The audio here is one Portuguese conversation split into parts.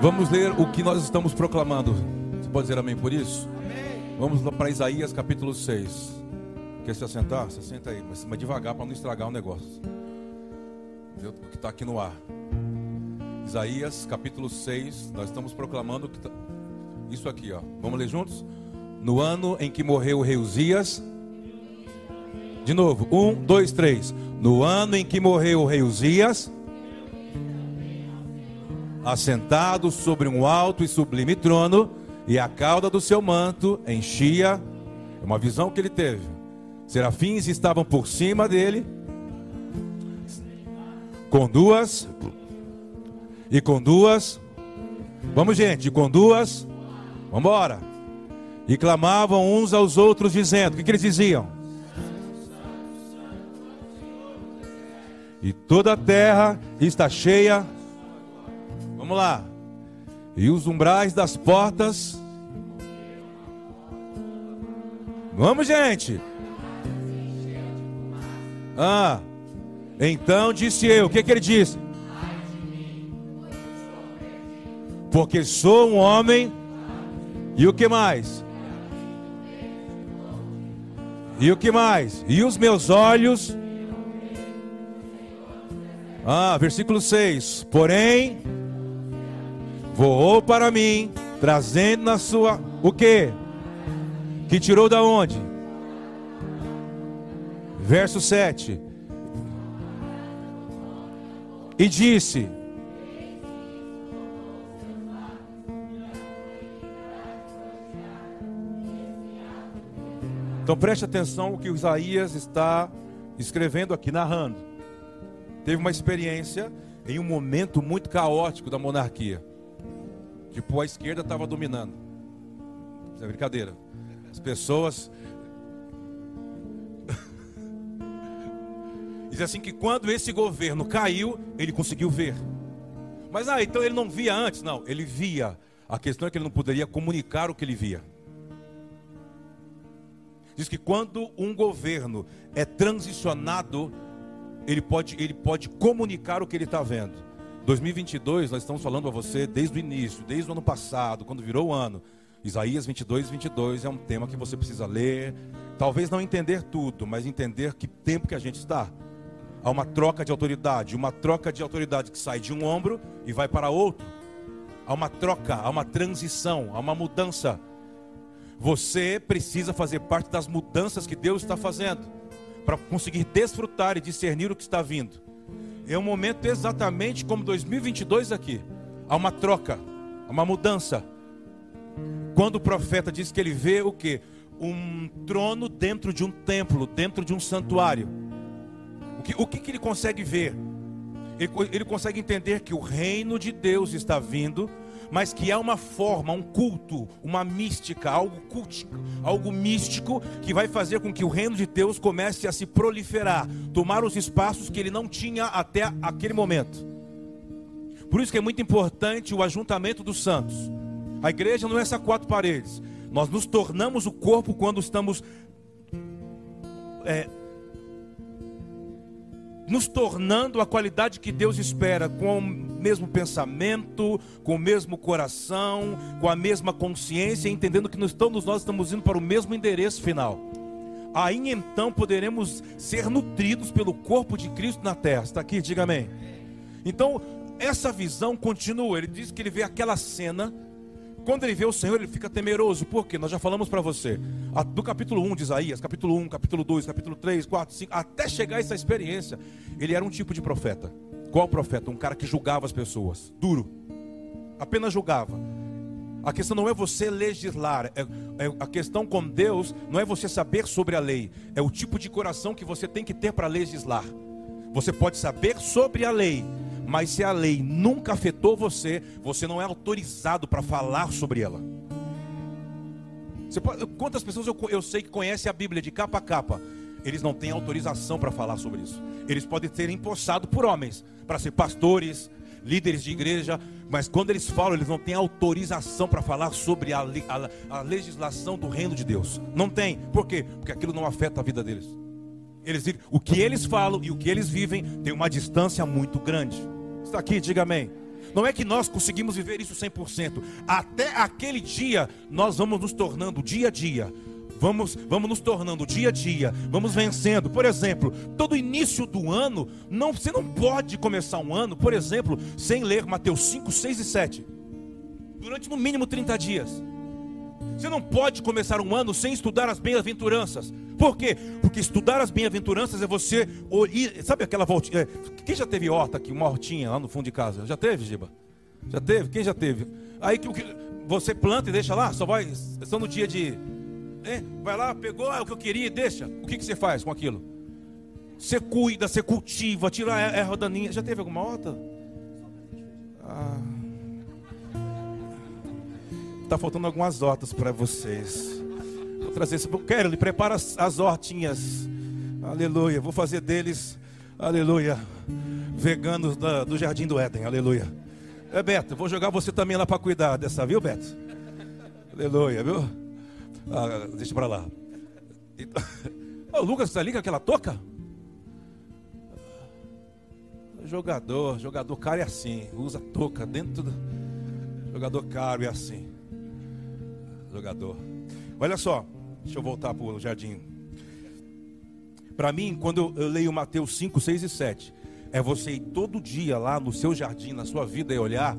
Vamos ler o que nós estamos proclamando. Você pode dizer amém por isso? Vamos lá para Isaías capítulo 6. Quer se assentar? Se senta aí, mas, mas devagar para não estragar o negócio. O que está aqui no ar. Isaías capítulo 6. Nós estamos proclamando que tá- isso aqui, ó. Vamos ler juntos? No ano em que morreu o rei Uzias. De novo, um, dois, três. No ano em que morreu o rei Uzias, assentado sobre um alto e sublime trono, e a cauda do seu manto enchia. É uma visão que ele teve. Serafins estavam por cima dele, com duas, e com duas. Vamos, gente, com duas. Vamos embora. E clamavam uns aos outros, dizendo: O que, que eles diziam? E toda a terra está cheia. Vamos lá. E os umbrais das portas. Vamos, gente. Ah. Então disse eu. O que, que ele disse? Porque sou um homem. E o que mais? E o que mais? E os meus olhos. Ah, versículo 6. Porém, voou para mim, trazendo na sua. O que? Que tirou da onde? Verso 7. E disse: Então preste atenção o que Isaías está escrevendo aqui, narrando. Teve uma experiência em um momento muito caótico da monarquia. Tipo, a esquerda estava dominando. Isso é brincadeira. As pessoas. Diz assim que quando esse governo caiu, ele conseguiu ver. Mas ah, então ele não via antes? Não, ele via. A questão é que ele não poderia comunicar o que ele via. Diz que quando um governo é transicionado, ele pode, ele pode comunicar o que ele está vendo. 2022, nós estamos falando a você desde o início, desde o ano passado, quando virou o ano. Isaías 22, 22 é um tema que você precisa ler. Talvez não entender tudo, mas entender que tempo que a gente está. Há uma troca de autoridade, uma troca de autoridade que sai de um ombro e vai para outro. Há uma troca, há uma transição, há uma mudança. Você precisa fazer parte das mudanças que Deus está fazendo para conseguir desfrutar e discernir o que está vindo. É um momento exatamente como 2022 aqui. Há uma troca, há uma mudança. Quando o profeta diz que ele vê o que? Um trono dentro de um templo, dentro de um santuário. O que, o que, que ele consegue ver? Ele, ele consegue entender que o reino de Deus está vindo, mas que há uma forma, um culto, uma mística, algo cultico, algo místico que vai fazer com que o reino de Deus comece a se proliferar, tomar os espaços que ele não tinha até aquele momento. Por isso que é muito importante o ajuntamento dos santos. A igreja não é essas quatro paredes. Nós nos tornamos o corpo quando estamos é, nos tornando a qualidade que Deus espera, com mesmo pensamento, com o mesmo coração, com a mesma consciência, entendendo que nós estamos, nós estamos indo para o mesmo endereço final. Aí então poderemos ser nutridos pelo corpo de Cristo na terra. Está aqui, diga amém. Então, essa visão continua. Ele diz que ele vê aquela cena. Quando ele vê o Senhor, ele fica temeroso. Por quê? Nós já falamos para você. Do capítulo 1 de Isaías, capítulo 1, capítulo 2, capítulo 3, 4, 5, até chegar a essa experiência, ele era um tipo de profeta. Qual profeta? Um cara que julgava as pessoas. Duro. Apenas julgava. A questão não é você legislar, é, é, a questão com Deus não é você saber sobre a lei, é o tipo de coração que você tem que ter para legislar. Você pode saber sobre a lei, mas se a lei nunca afetou você, você não é autorizado para falar sobre ela. Pode, quantas pessoas eu, eu sei que conhecem a Bíblia de capa a capa? Eles não têm autorização para falar sobre isso. Eles podem ser empossados por homens para ser pastores, líderes de igreja, mas quando eles falam, eles não têm autorização para falar sobre a, a, a, legislação do reino de Deus. Não tem. Por quê? Porque aquilo não afeta a vida deles. Eles, o que eles falam e o que eles vivem tem uma distância muito grande. Está aqui, diga amém. Não é que nós conseguimos viver isso 100%. Até aquele dia, nós vamos nos tornando dia a dia Vamos, vamos nos tornando dia a dia, vamos vencendo. Por exemplo, todo início do ano, não, você não pode começar um ano, por exemplo, sem ler Mateus 5, 6 e 7. Durante no mínimo 30 dias. Você não pode começar um ano sem estudar as bem-aventuranças. Por quê? Porque estudar as bem-aventuranças é você. Sabe aquela voltinha? É, quem já teve horta aqui, uma hortinha lá no fundo de casa? Já teve, Giba? Já teve? Quem já teve? Aí que você planta e deixa lá, só vai. Só no dia de é, vai lá, pegou é o que eu queria e deixa. O que, que você faz com aquilo? Você cuida, você cultiva, tira a erva daninha. Já teve alguma horta? Ah. Tá faltando algumas hortas para vocês. Vou trazer isso. Quero, ele prepara as, as hortinhas. Aleluia. Vou fazer deles, aleluia, veganos da, do Jardim do Éden. Aleluia. É, Beto, vou jogar você também lá para cuidar dessa, viu, Beto? Aleluia, viu? Ah, deixa para lá. Então, o Lucas está ali com aquela toca? Jogador, jogador caro é assim, usa touca dentro do. Jogador caro é assim. Jogador. Olha só, deixa eu voltar para o jardim. Para mim, quando eu leio Mateus 5, 6 e 7, é você ir todo dia lá no seu jardim, na sua vida, e olhar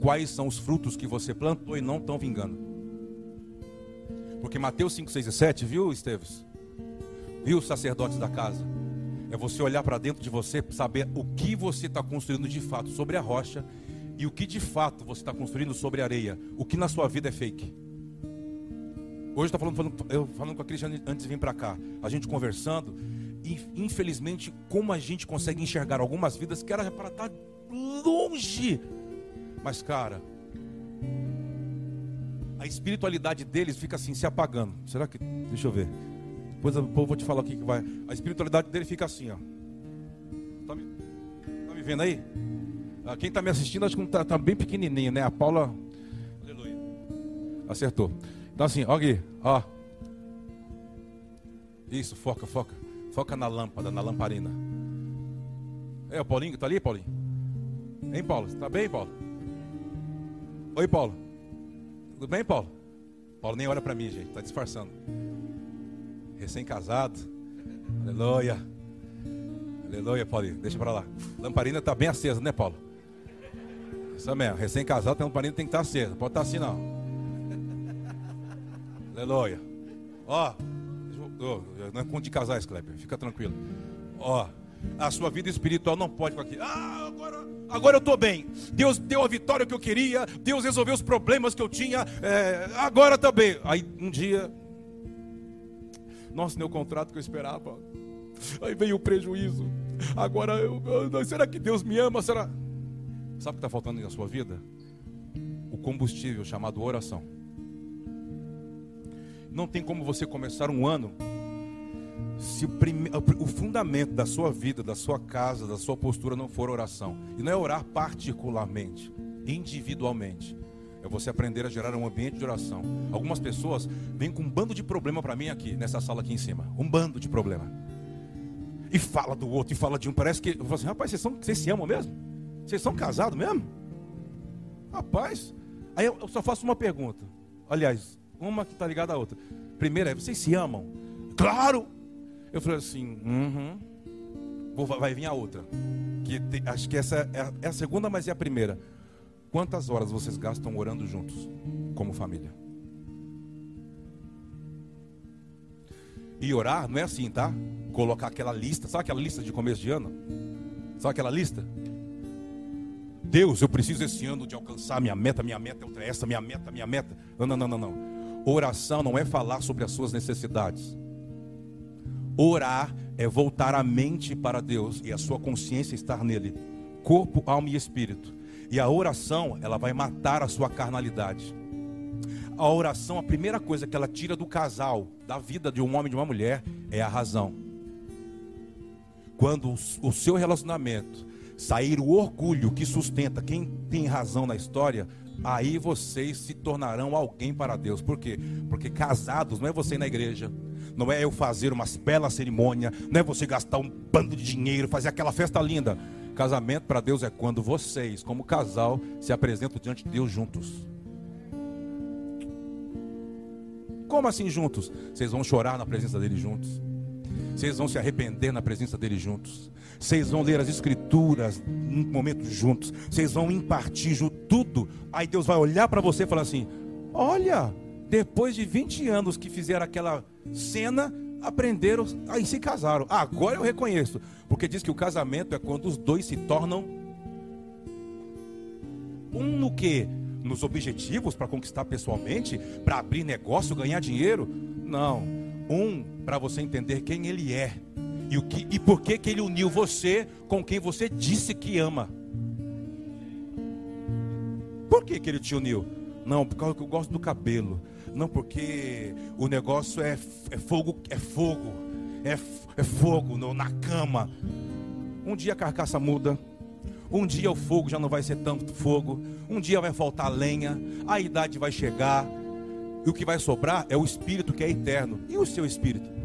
quais são os frutos que você plantou e não estão vingando. Porque Mateus 5, 6 e 7, viu, Esteves? Viu os sacerdotes da casa? É você olhar para dentro de você, saber o que você está construindo de fato sobre a rocha e o que de fato você está construindo sobre a areia. O que na sua vida é fake. Hoje eu falando, falando, eu falando com a Cristiane antes de vir para cá, a gente conversando, e infelizmente, como a gente consegue enxergar algumas vidas que era para estar tá longe. Mas, cara, a espiritualidade deles fica assim, se apagando. Será que. Deixa eu ver. Depois eu vou te falar o que vai. A espiritualidade dele fica assim, ó. Tá me, tá me vendo aí? Ah, quem está me assistindo, acho que está tá bem pequenininho, né? A Paula. Aleluia. Acertou. Então, assim, ó aqui, ó. Isso, foca, foca. Foca na lâmpada, na lamparina. É o Paulinho, tá ali, Paulinho? Hein, Paulo? Tá bem, Paulo? Oi, Paulo. Tudo bem, Paulo? Paulo nem olha para mim, gente, está disfarçando. Recém-casado. Aleluia. Aleluia, Paulinho. Deixa para lá. Lamparina está bem acesa, né, Paulo? Isso mesmo. Recém-casado, a lamparina tem que estar tá acesa. Pode estar tá assim, não. Aleluia. Ó. Não é conto de casais, Kleber. Fica tranquilo. Ó. A sua vida espiritual não pode com aqui. Ah, agora, agora eu estou bem. Deus deu a vitória que eu queria. Deus resolveu os problemas que eu tinha. É, agora também. Tá Aí um dia, nossa, o contrato que eu esperava. Aí veio o prejuízo. Agora eu, será que Deus me ama? Será? Sabe o que está faltando na sua vida? O combustível chamado oração. Não tem como você começar um ano se o, prime... o fundamento da sua vida, da sua casa, da sua postura não for oração, e não é orar particularmente, individualmente, é você aprender a gerar um ambiente de oração. Algumas pessoas vêm com um bando de problema para mim aqui, nessa sala aqui em cima, um bando de problema. E fala do outro, e fala de um, parece que, eu falo assim, rapaz, vocês, são, vocês se amam mesmo? Vocês são casados mesmo? Rapaz, aí eu só faço uma pergunta, aliás, uma que está ligada à outra. Primeira é, vocês se amam? Claro! Eu falei assim, uhum. Vou, vai vir a outra. Que te, acho que essa é, é a segunda, mas é a primeira. Quantas horas vocês gastam orando juntos, como família? E orar não é assim, tá? Colocar aquela lista, sabe aquela lista de começo de ano? Sabe aquela lista? Deus, eu preciso esse ano de alcançar minha meta, minha meta é essa, minha meta, minha meta. Não, não, não, não. Oração não é falar sobre as suas necessidades. Orar é voltar a mente para Deus e a sua consciência estar nele, corpo, alma e espírito. E a oração, ela vai matar a sua carnalidade. A oração, a primeira coisa que ela tira do casal, da vida de um homem e de uma mulher, é a razão. Quando o seu relacionamento sair o orgulho que sustenta quem tem razão na história, aí vocês se tornarão alguém para Deus. Por quê? Porque casados não é você ir na igreja, não é eu fazer uma bela cerimônia, não é você gastar um bando de dinheiro, fazer aquela festa linda. Casamento para Deus é quando vocês, como casal, se apresentam diante de Deus juntos. Como assim juntos? Vocês vão chorar na presença dele juntos. Vocês vão se arrepender na presença dele juntos. Vocês vão ler as escrituras em momentos juntos. Vocês vão impartir tudo. Aí Deus vai olhar para você e falar assim: Olha, depois de 20 anos que fizeram aquela cena, aprenderam, aí se casaram. Agora eu reconheço. Porque diz que o casamento é quando os dois se tornam um no que? Nos objetivos para conquistar pessoalmente, para abrir negócio, ganhar dinheiro? Não. Um para você entender quem ele é e o que e por que que ele uniu você com quem você disse que ama. Por que que ele te uniu? Não, por causa que eu gosto do cabelo. Não, porque o negócio é, é fogo, é fogo, é, é fogo no, na cama. Um dia a carcaça muda, um dia o fogo já não vai ser tanto fogo, um dia vai faltar lenha, a idade vai chegar, e o que vai sobrar é o espírito que é eterno. E o seu espírito?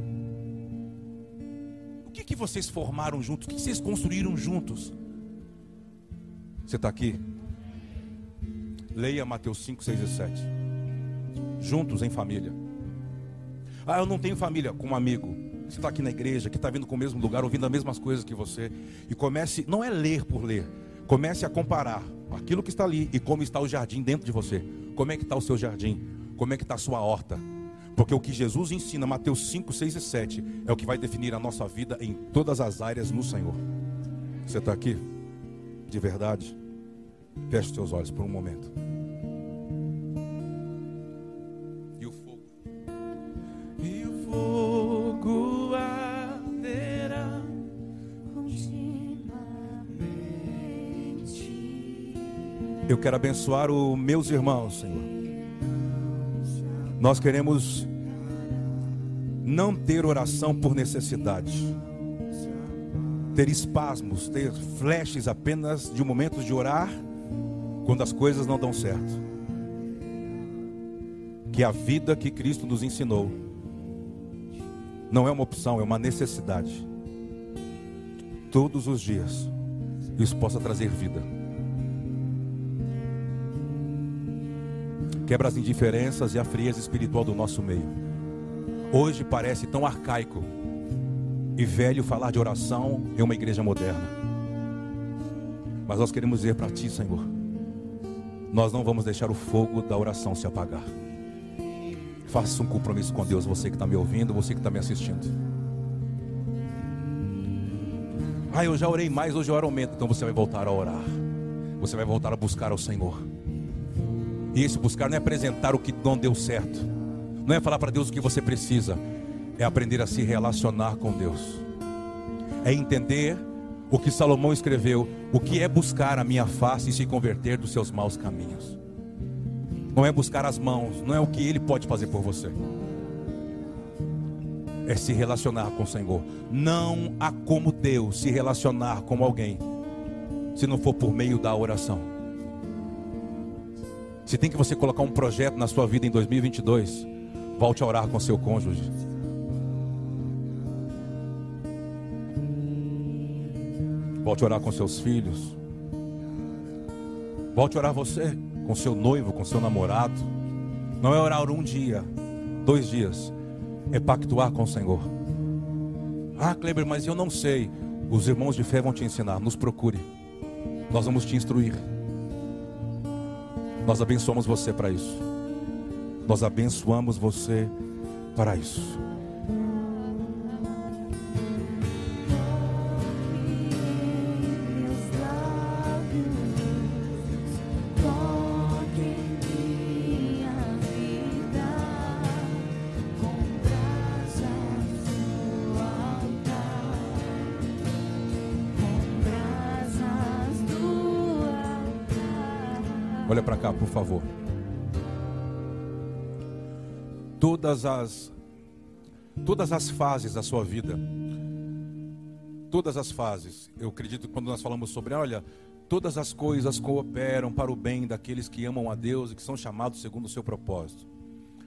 Que vocês formaram juntos? O que vocês construíram juntos? Você está aqui? Leia Mateus 5, 6 e 7 juntos em família. Ah, eu não tenho família com um amigo. Você está aqui na igreja, que está vindo com o mesmo lugar, ouvindo as mesmas coisas que você. E comece, não é ler por ler, comece a comparar aquilo que está ali e como está o jardim dentro de você. Como é que está o seu jardim? Como é que está a sua horta? Porque o que Jesus ensina, Mateus 5, 6 e 7, é o que vai definir a nossa vida em todas as áreas no Senhor. Você está aqui? De verdade? Feche os seus olhos por um momento. Eu quero abençoar os meus irmãos, Senhor. Nós queremos não ter oração por necessidade, ter espasmos, ter flashes apenas de momentos de orar quando as coisas não dão certo. Que a vida que Cristo nos ensinou não é uma opção, é uma necessidade. Todos os dias isso possa trazer vida. Quebra as indiferenças e a frieza espiritual do nosso meio. Hoje parece tão arcaico e velho falar de oração em uma igreja moderna. Mas nós queremos dizer para Ti, Senhor, nós não vamos deixar o fogo da oração se apagar. Faça um compromisso com Deus, você que está me ouvindo, você que está me assistindo. Ah, eu já orei mais, hoje eu oro aumento, então você vai voltar a orar. Você vai voltar a buscar ao Senhor. E esse buscar não é apresentar o que não deu certo, não é falar para Deus o que você precisa, é aprender a se relacionar com Deus, é entender o que Salomão escreveu: o que é buscar a minha face e se converter dos seus maus caminhos. Não é buscar as mãos, não é o que Ele pode fazer por você. É se relacionar com o Senhor. Não há como Deus se relacionar com alguém se não for por meio da oração. Se tem que você colocar um projeto na sua vida em 2022, volte a orar com seu cônjuge. Volte a orar com seus filhos. Volte a orar você com seu noivo, com seu namorado. Não é orar um dia, dois dias. É pactuar com o Senhor. Ah, Kleber, mas eu não sei. Os irmãos de fé vão te ensinar. Nos procure. Nós vamos te instruir. Nós abençoamos você para isso. Nós abençoamos você para isso. Favor. Todas as todas as fases da sua vida todas as fases. Eu acredito que quando nós falamos sobre, olha, todas as coisas cooperam para o bem daqueles que amam a Deus e que são chamados segundo o seu propósito.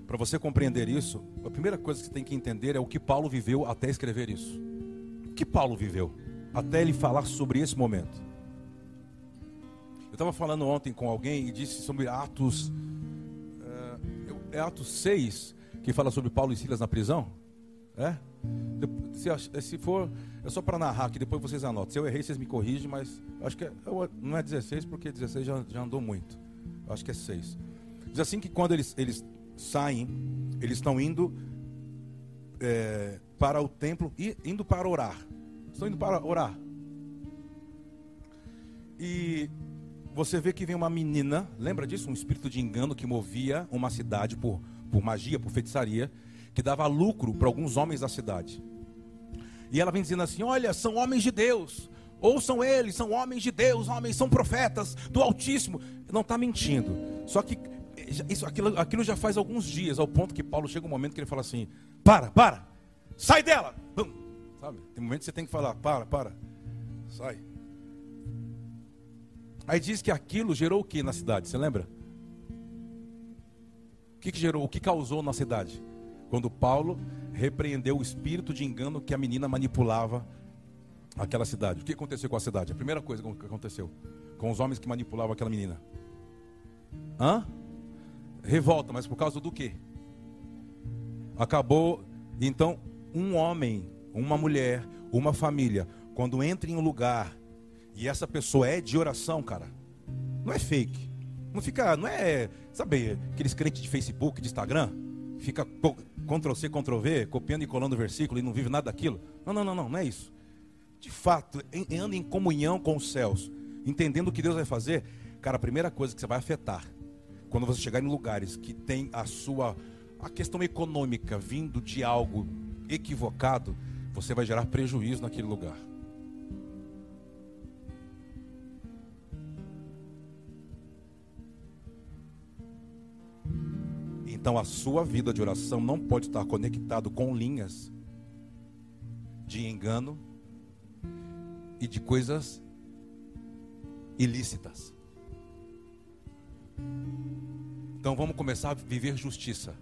Para você compreender isso, a primeira coisa que você tem que entender é o que Paulo viveu até escrever isso. O que Paulo viveu até ele falar sobre esse momento. Estava falando ontem com alguém e disse sobre Atos. É, é Atos 6 que fala sobre Paulo e Silas na prisão? É? Se, se for, é só para narrar que depois vocês anotam. Se eu errei, vocês me corrigem, mas acho que é, não é 16, porque 16 já, já andou muito. Acho que é 6. Diz assim que quando eles, eles saem, eles estão indo é, para o templo e indo para orar. Estão indo para orar. E você vê que vem uma menina, lembra disso? Um espírito de engano que movia uma cidade por, por magia, por feitiçaria que dava lucro para alguns homens da cidade. E ela vem dizendo assim: Olha, são homens de Deus, ouçam eles, são homens de Deus, homens, são profetas do Altíssimo. Não está mentindo. Só que isso, aquilo, aquilo já faz alguns dias, ao ponto que Paulo chega um momento que ele fala assim: Para, para, sai dela. Sabe? Tem momentos que você tem que falar: Para, para, sai. Aí diz que aquilo gerou o que na cidade? Você lembra? O que, que gerou? O que causou na cidade? Quando Paulo repreendeu o espírito de engano que a menina manipulava aquela cidade. O que aconteceu com a cidade? A primeira coisa que aconteceu com os homens que manipulavam aquela menina. Hã? Revolta, mas por causa do quê? Acabou, então, um homem, uma mulher, uma família, quando entra em um lugar e essa pessoa é de oração, cara, não é fake. Não fica, não é, sabe, aqueles crentes de Facebook, de Instagram, fica Ctrl C, Ctrl V, copiando e colando o versículo e não vive nada daquilo. Não, não, não, não, não é isso. De fato, anda em comunhão com os céus, entendendo o que Deus vai fazer. Cara, a primeira coisa que você vai afetar, quando você chegar em lugares que tem a sua a questão econômica vindo de algo equivocado, você vai gerar prejuízo naquele lugar. Então a sua vida de oração não pode estar conectado com linhas de engano e de coisas ilícitas. Então vamos começar a viver justiça.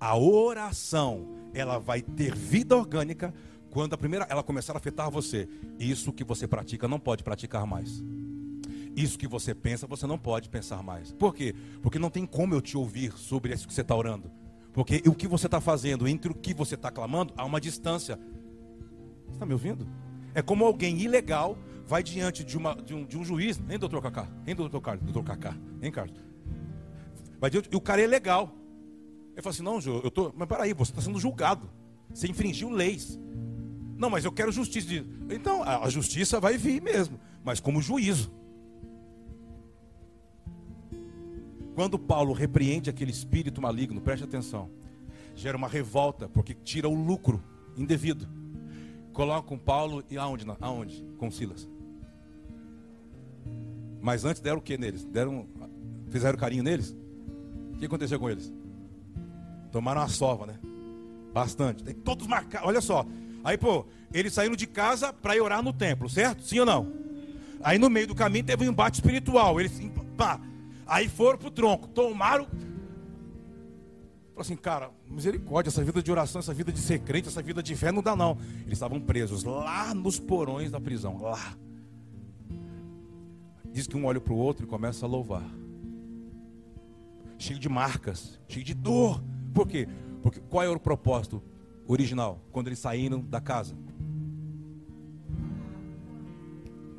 A oração, ela vai ter vida orgânica quando a primeira ela começar a afetar você. Isso que você pratica não pode praticar mais. Isso que você pensa, você não pode pensar mais. Por quê? Porque não tem como eu te ouvir sobre isso que você está orando. Porque o que você está fazendo entre o que você está clamando, há uma distância. Você está me ouvindo? É como alguém ilegal vai diante de, uma, de, um, de um juiz, hein, doutor Cacá? Hein, doutor Carlos? Doutor Cacá? Hein, Carlos? Vai diante, e o cara é legal. Ele fala assim: não, eu tô. Mas peraí, você está sendo julgado. Você infringiu leis. Não, mas eu quero justiça. Então, a justiça vai vir mesmo, mas como juízo. Quando Paulo repreende aquele espírito maligno, preste atenção, gera uma revolta, porque tira o lucro indevido. Colocam Paulo e aonde? Aonde? Com Silas. Mas antes deram o que neles? Deram, fizeram carinho neles? O que aconteceu com eles? Tomaram uma sova, né? Bastante. Tem todos marcados. Olha só. Aí, pô, eles saíram de casa para orar no templo, certo? Sim ou não? Aí no meio do caminho teve um embate espiritual. Eles, pá, Aí foram pro tronco, tomaram. Falou assim, cara, misericórdia, essa vida de oração, essa vida de ser crente, essa vida de fé não dá não. Eles estavam presos lá nos porões da prisão, lá. Diz que um olha para o outro e começa a louvar. Cheio de marcas, cheio de dor. Por quê? Porque qual era o propósito original quando eles saíram da casa?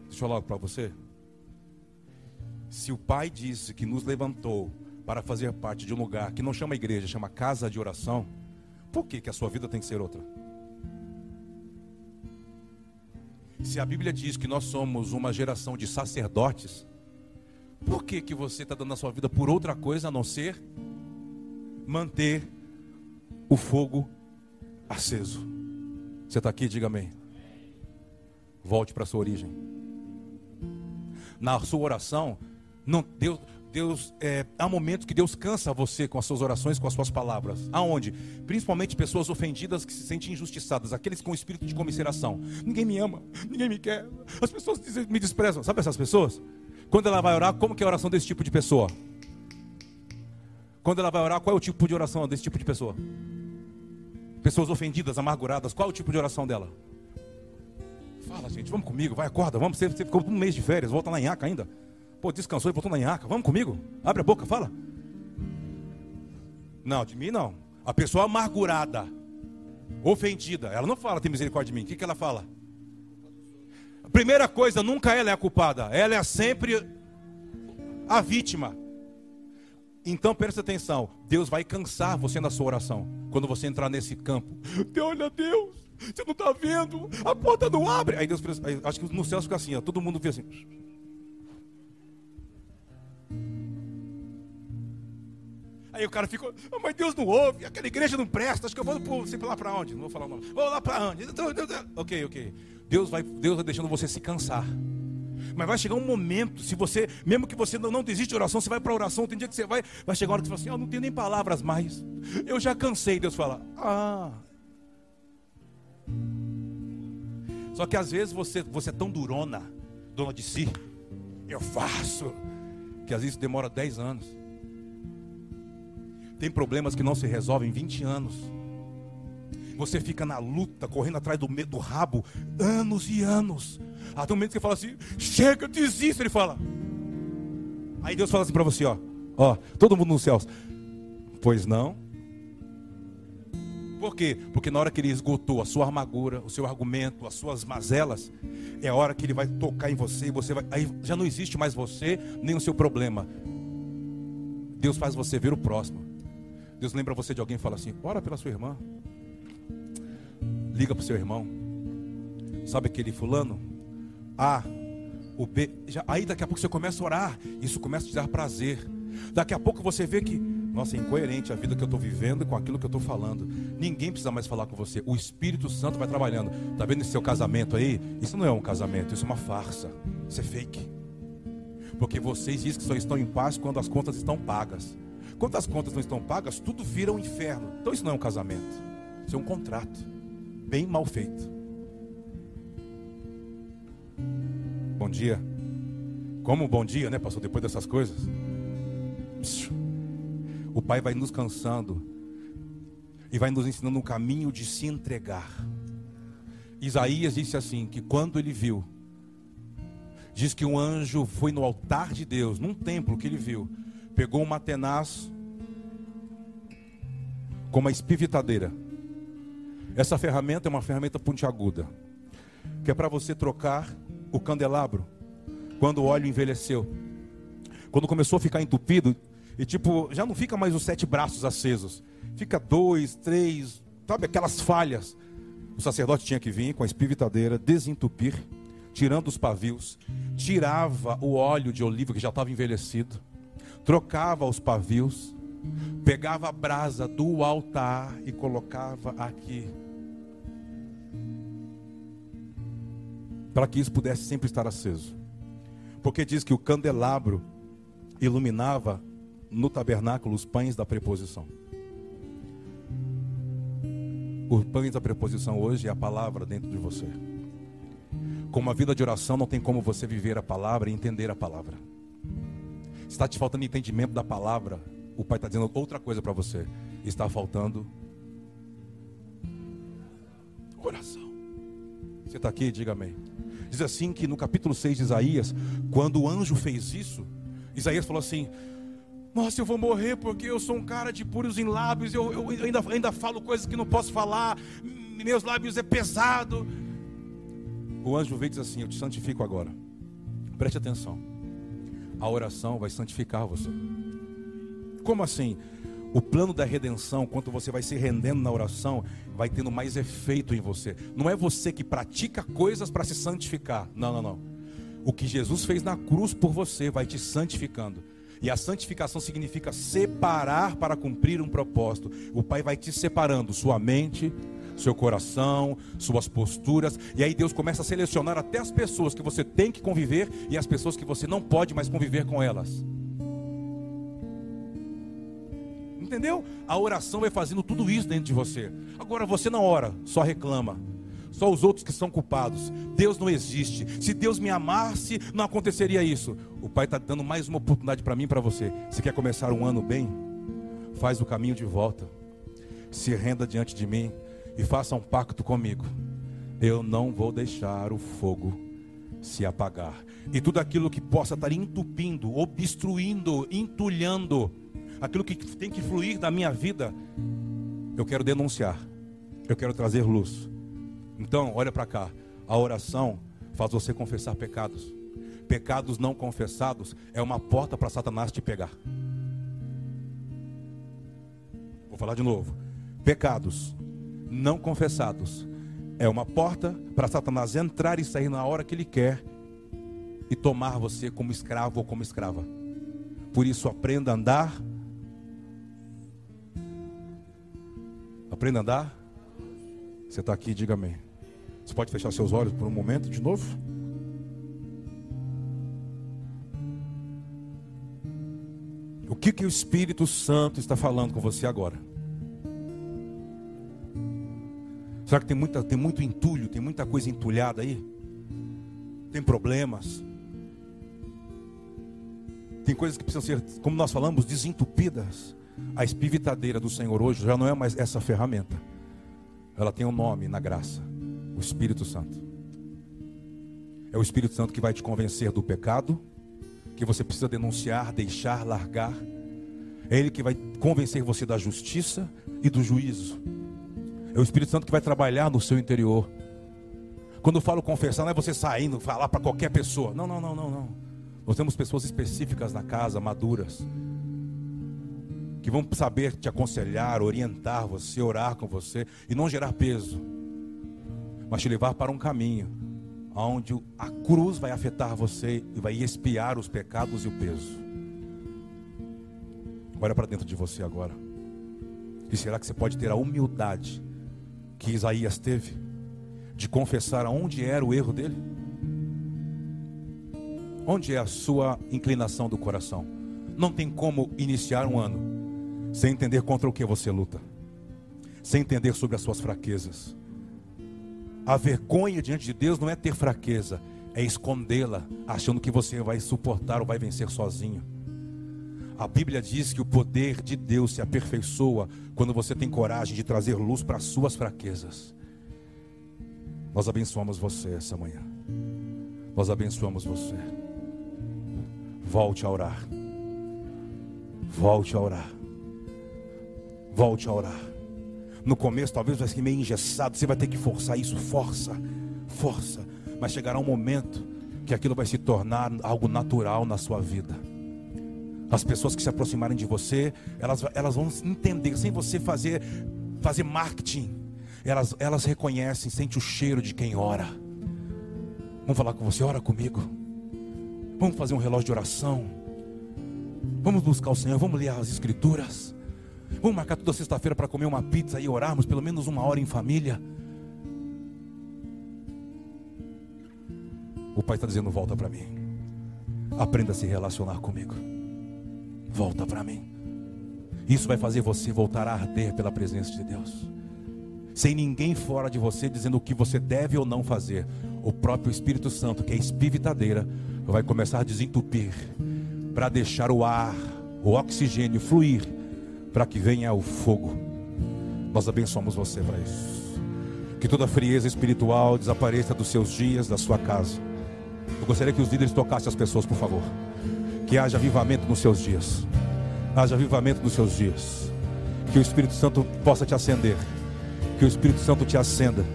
Deixa eu falar para você. Se o Pai disse que nos levantou para fazer parte de um lugar que não chama igreja, chama casa de oração, por que, que a sua vida tem que ser outra? Se a Bíblia diz que nós somos uma geração de sacerdotes, por que, que você está dando a sua vida por outra coisa a não ser manter o fogo aceso? Você está aqui? Diga amém. Volte para a sua origem. Na sua oração, não, Deus, Deus é, há momentos que Deus cansa você com as suas orações, com as suas palavras. Aonde? Principalmente pessoas ofendidas que se sentem injustiçadas, aqueles com espírito de comisseração. Ninguém me ama, ninguém me quer. As pessoas me desprezam. Sabe essas pessoas? Quando ela vai orar, como que é a oração desse tipo de pessoa? Quando ela vai orar, qual é o tipo de oração desse tipo de pessoa? Pessoas ofendidas, amarguradas, qual é o tipo de oração dela? Fala, gente, vamos comigo, vai, acorda, vamos. Você, você ficou um mês de férias, volta lá em Aca ainda. Pô, descansou e voltou na Inhaca. Vamos comigo? Abre a boca, fala. Não, de mim não. A pessoa amargurada, ofendida, ela não fala, tem misericórdia de mim. O que, que ela fala? Primeira coisa, nunca ela é a culpada. Ela é sempre a vítima. Então presta atenção, Deus vai cansar você na sua oração. Quando você entrar nesse campo. Olha Deus, você não está vendo? A porta não abre. Aí Deus, acho que no céu fica assim, ó, todo mundo vê assim. Aí o cara ficou, oh, mas Deus não ouve, aquela igreja não presta, acho que eu vou para sei lá para onde, não vou falar o nome. Vou lá para onde? Então, ok, ok. Deus vai, Deus vai deixando você se cansar. Mas vai chegar um momento, se você, mesmo que você não, não desiste de oração, você vai para oração, tem dia que você vai, vai chegar uma hora que você fala assim, oh, não tenho nem palavras mais. Eu já cansei, Deus fala, ah. Só que às vezes você, você é tão durona, dona de si, eu faço, que às vezes demora 10 anos. Tem problemas que não se resolvem em 20 anos. Você fica na luta, correndo atrás do, do rabo, anos e anos. Até um momento que você fala assim: chega, desista. Ele fala. Aí Deus fala assim para você: ó, ó, todo mundo nos céus. Pois não. Por quê? Porque na hora que ele esgotou a sua armadura, o seu argumento, as suas mazelas, é a hora que ele vai tocar em você e você vai. Aí já não existe mais você, nem o seu problema. Deus faz você ver o próximo. Deus lembra você de alguém e fala assim: ora pela sua irmã. Liga para o seu irmão. Sabe aquele fulano? A, o B. Já, aí daqui a pouco você começa a orar. Isso começa a te dar prazer. Daqui a pouco você vê que, nossa, é incoerente a vida que eu estou vivendo com aquilo que eu estou falando. Ninguém precisa mais falar com você. O Espírito Santo vai trabalhando. Está vendo esse seu casamento aí? Isso não é um casamento, isso é uma farsa. Isso é fake. Porque vocês dizem que só estão em paz quando as contas estão pagas. Quando as contas não estão pagas, tudo vira um inferno. Então isso não é um casamento. Isso é um contrato. Bem mal feito. Bom dia. Como bom dia, né, pastor? Depois dessas coisas. O Pai vai nos cansando e vai nos ensinando um caminho de se entregar. Isaías disse assim: que quando ele viu, diz que um anjo foi no altar de Deus, num templo que ele viu, pegou uma tenaz com uma espivitadeira. Essa ferramenta é uma ferramenta pontiaguda, que é para você trocar o candelabro quando o óleo envelheceu. Quando começou a ficar entupido, e tipo, já não fica mais os sete braços acesos, fica dois, três, sabe aquelas falhas. O sacerdote tinha que vir com a espivitadeira, desentupir, tirando os pavios, tirava o óleo de oliva que já estava envelhecido, trocava os pavios, pegava a brasa do altar e colocava aqui. Para que isso pudesse sempre estar aceso. Porque diz que o candelabro iluminava no tabernáculo os pães da preposição. Os pães da preposição hoje é a palavra dentro de você. Com uma vida de oração não tem como você viver a palavra e entender a palavra. Está te faltando entendimento da palavra. O Pai está dizendo outra coisa para você. Está faltando oração. Você está aqui? Diga amém. Diz assim que no capítulo 6 de Isaías, quando o anjo fez isso, Isaías falou assim: Nossa, eu vou morrer porque eu sou um cara de puros em lábios, eu, eu ainda, ainda falo coisas que não posso falar, meus lábios é pesado. O anjo veio e diz assim: Eu te santifico agora. Preste atenção a oração vai santificar você. Como assim? O plano da redenção, quando você vai se rendendo na oração, vai tendo mais efeito em você. Não é você que pratica coisas para se santificar. Não, não, não. O que Jesus fez na cruz por você vai te santificando. E a santificação significa separar para cumprir um propósito. O Pai vai te separando, sua mente, seu coração, suas posturas, e aí Deus começa a selecionar até as pessoas que você tem que conviver e as pessoas que você não pode mais conviver com elas. Entendeu? A oração vai fazendo tudo isso dentro de você. Agora você não ora, só reclama. Só os outros que são culpados. Deus não existe. Se Deus me amasse, não aconteceria isso. O Pai está dando mais uma oportunidade para mim e para você. Se quer começar um ano bem, faz o caminho de volta. Se renda diante de mim e faça um pacto comigo. Eu não vou deixar o fogo se apagar. E tudo aquilo que possa estar entupindo, obstruindo, entulhando, aquilo que tem que fluir da minha vida, eu quero denunciar. Eu quero trazer luz. Então, olha para cá. A oração faz você confessar pecados. Pecados não confessados é uma porta para Satanás te pegar. Vou falar de novo. Pecados não confessados é uma porta para Satanás entrar e sair na hora que ele quer e tomar você como escravo ou como escrava. Por isso, aprenda a andar. Aprenda a andar. Você está aqui, diga amém. Você pode fechar seus olhos por um momento de novo? O que, que o Espírito Santo está falando com você agora? Será que tem, muita, tem muito entulho, tem muita coisa entulhada aí? Tem problemas? Tem coisas que precisam ser, como nós falamos, desentupidas. A espivitadeira do Senhor hoje já não é mais essa ferramenta. Ela tem um nome na graça o Espírito Santo. É o Espírito Santo que vai te convencer do pecado, que você precisa denunciar, deixar, largar. É Ele que vai convencer você da justiça e do juízo. É o Espírito Santo que vai trabalhar no seu interior. Quando eu falo confessar, não é você saindo, falar para qualquer pessoa. Não, não, não, não, não. Nós temos pessoas específicas na casa, maduras, que vão saber te aconselhar, orientar você, orar com você e não gerar peso mas te levar para um caminho onde a cruz vai afetar você e vai expiar os pecados e o peso. Olha para dentro de você agora. E será que você pode ter a humildade que Isaías teve de confessar aonde era o erro dele? Onde é a sua inclinação do coração? Não tem como iniciar um ano sem entender contra o que você luta, sem entender sobre as suas fraquezas a vergonha diante de Deus não é ter fraqueza, é escondê-la, achando que você vai suportar ou vai vencer sozinho. A Bíblia diz que o poder de Deus se aperfeiçoa quando você tem coragem de trazer luz para as suas fraquezas. Nós abençoamos você essa manhã. Nós abençoamos você. Volte a orar. Volte a orar. Volte a orar. No começo talvez vai ser meio engessado, você vai ter que forçar isso, força, força. Mas chegará um momento que aquilo vai se tornar algo natural na sua vida. As pessoas que se aproximarem de você, elas, elas vão entender, sem você fazer, fazer marketing, elas, elas reconhecem, sente o cheiro de quem ora. Vamos falar com você, ora comigo. Vamos fazer um relógio de oração. Vamos buscar o Senhor, vamos ler as Escrituras. Vamos marcar toda sexta-feira para comer uma pizza e orarmos pelo menos uma hora em família. O Pai está dizendo: volta para mim. Aprenda a se relacionar comigo. Volta para mim. Isso vai fazer você voltar a arder pela presença de Deus. Sem ninguém fora de você dizendo o que você deve ou não fazer. O próprio Espírito Santo, que é espivitadeira, vai começar a desentupir para deixar o ar, o oxigênio fluir para que venha o fogo. Nós abençoamos você para isso. Que toda frieza espiritual desapareça dos seus dias, da sua casa. Eu gostaria que os líderes tocassem as pessoas, por favor. Que haja avivamento nos seus dias. Haja avivamento nos seus dias. Que o Espírito Santo possa te acender. Que o Espírito Santo te acenda.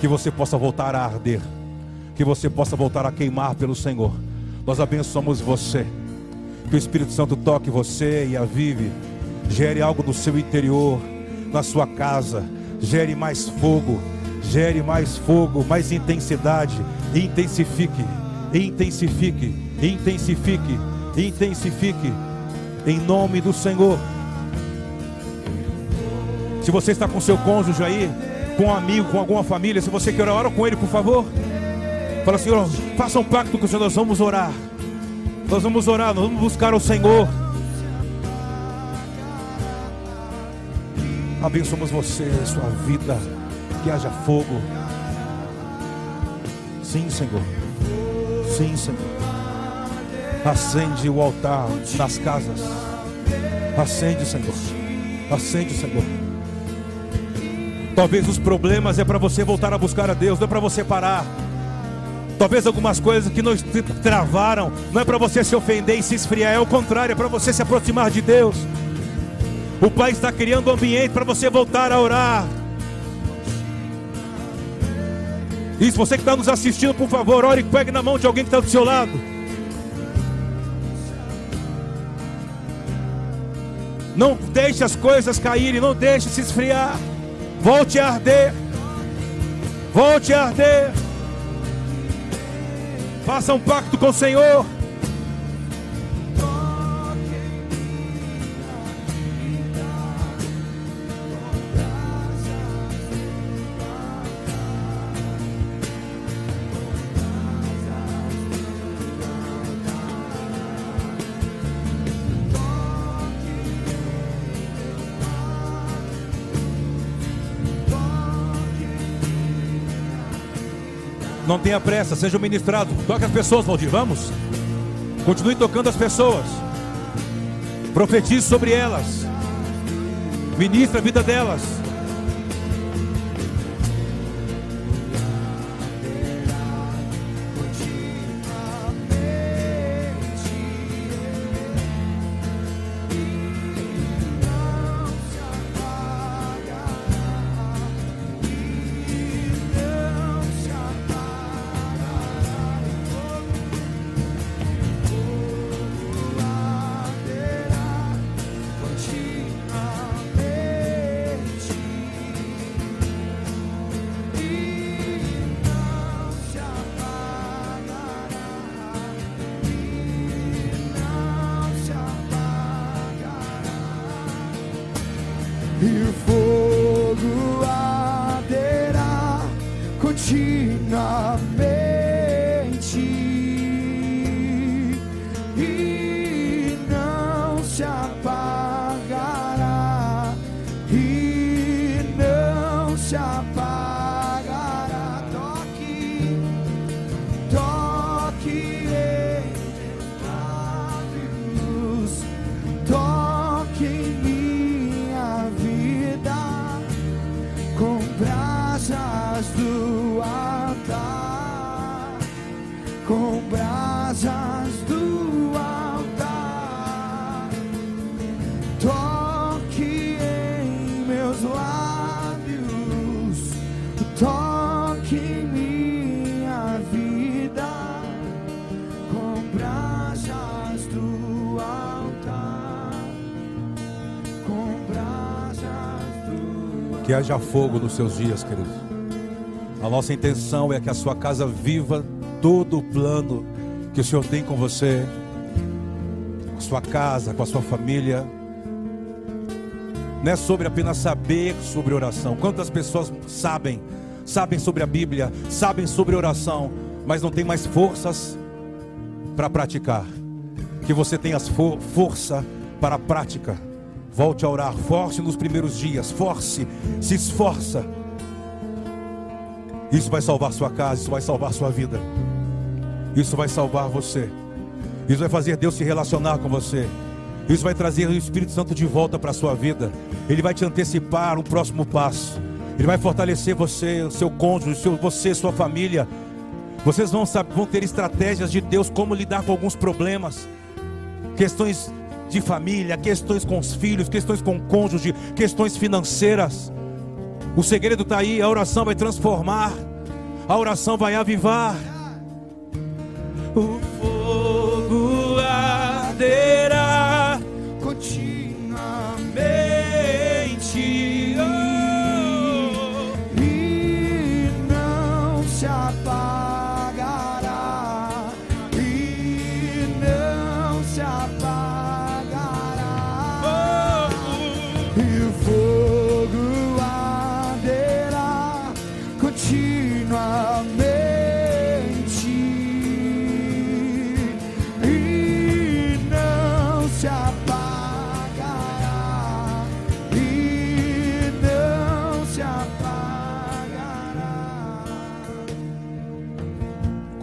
Que você possa voltar a arder. Que você possa voltar a queimar pelo Senhor. Nós abençoamos você. Que o Espírito Santo toque você e avive gere algo no seu interior, na sua casa, gere mais fogo, gere mais fogo, mais intensidade, intensifique, intensifique, intensifique, intensifique, em nome do Senhor. Se você está com seu cônjuge aí, com um amigo, com alguma família, se você quer orar, ora com ele, por favor. Fala, Senhor, faça um pacto com o Senhor, nós vamos orar. Nós vamos orar, nós vamos buscar o Senhor. Abençoamos você, sua vida, que haja fogo. Sim, Senhor. Sim, Senhor. Acende o altar nas casas. Acende, Senhor. Acende, Senhor. Talvez os problemas é para você voltar a buscar a Deus, não é para você parar. Talvez algumas coisas que nos travaram, não é para você se ofender e se esfriar, é o contrário, é para você se aproximar de Deus. O Pai está criando um ambiente para você voltar a orar. Isso, você que está nos assistindo, por favor, ore e pegue na mão de alguém que está do seu lado. Não deixe as coisas caírem, não deixe se esfriar. Volte a arder. Volte a arder. Faça um pacto com o Senhor. Não tenha pressa, seja ministrado. Toque as pessoas, Valdir, vamos. Continue tocando as pessoas. Profetize sobre elas. Ministra a vida delas. Haja fogo nos seus dias, querido. A nossa intenção é que a sua casa viva todo o plano que o Senhor tem com você, com a sua casa, com a sua família. Não é sobre apenas saber sobre oração. Quantas pessoas sabem, sabem sobre a Bíblia, sabem sobre oração, mas não tem mais forças para praticar. Que você tenha for força para a prática. Volte a orar, force nos primeiros dias, force, se esforça. Isso vai salvar sua casa, isso vai salvar sua vida. Isso vai salvar você. Isso vai fazer Deus se relacionar com você. Isso vai trazer o Espírito Santo de volta para a sua vida. Ele vai te antecipar um próximo passo. Ele vai fortalecer você, o seu cônjuge, seu, você, sua família. Vocês vão, saber, vão ter estratégias de Deus como lidar com alguns problemas, questões de família, questões com os filhos, questões com o cônjuge, questões financeiras. O segredo está aí, a oração vai transformar, a oração vai avivar. O fogo arderá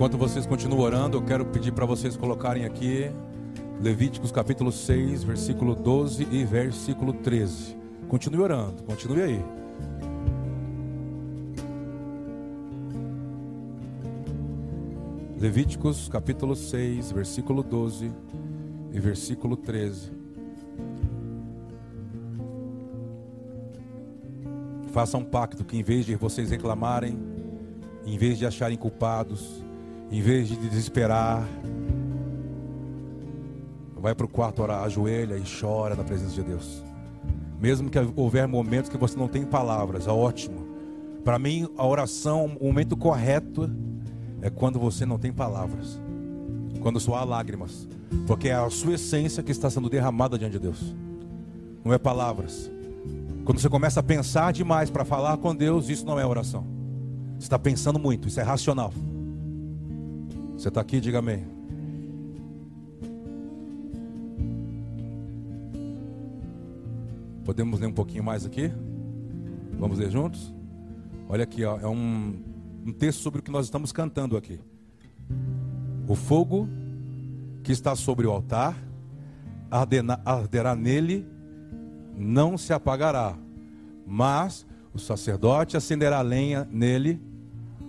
Enquanto vocês continuam orando, eu quero pedir para vocês colocarem aqui Levíticos capítulo 6, versículo 12 e versículo 13. Continue orando, continue aí. Levíticos capítulo 6, versículo 12 e versículo 13. Faça um pacto que em vez de vocês reclamarem, em vez de acharem culpados, em vez de desesperar, vai para o quarto orar, ajoelha e chora na presença de Deus. Mesmo que houver momentos que você não tem palavras, é ótimo. Para mim, a oração, o momento correto é quando você não tem palavras, quando só há lágrimas, porque é a sua essência que está sendo derramada diante de Deus, não é palavras. Quando você começa a pensar demais para falar com Deus, isso não é oração. Você está pensando muito, isso é racional. Você está aqui, diga amém. Podemos ler um pouquinho mais aqui? Vamos ler juntos? Olha aqui, ó, é um, um texto sobre o que nós estamos cantando aqui. O fogo que está sobre o altar arderá, arderá nele, não se apagará, mas o sacerdote acenderá lenha nele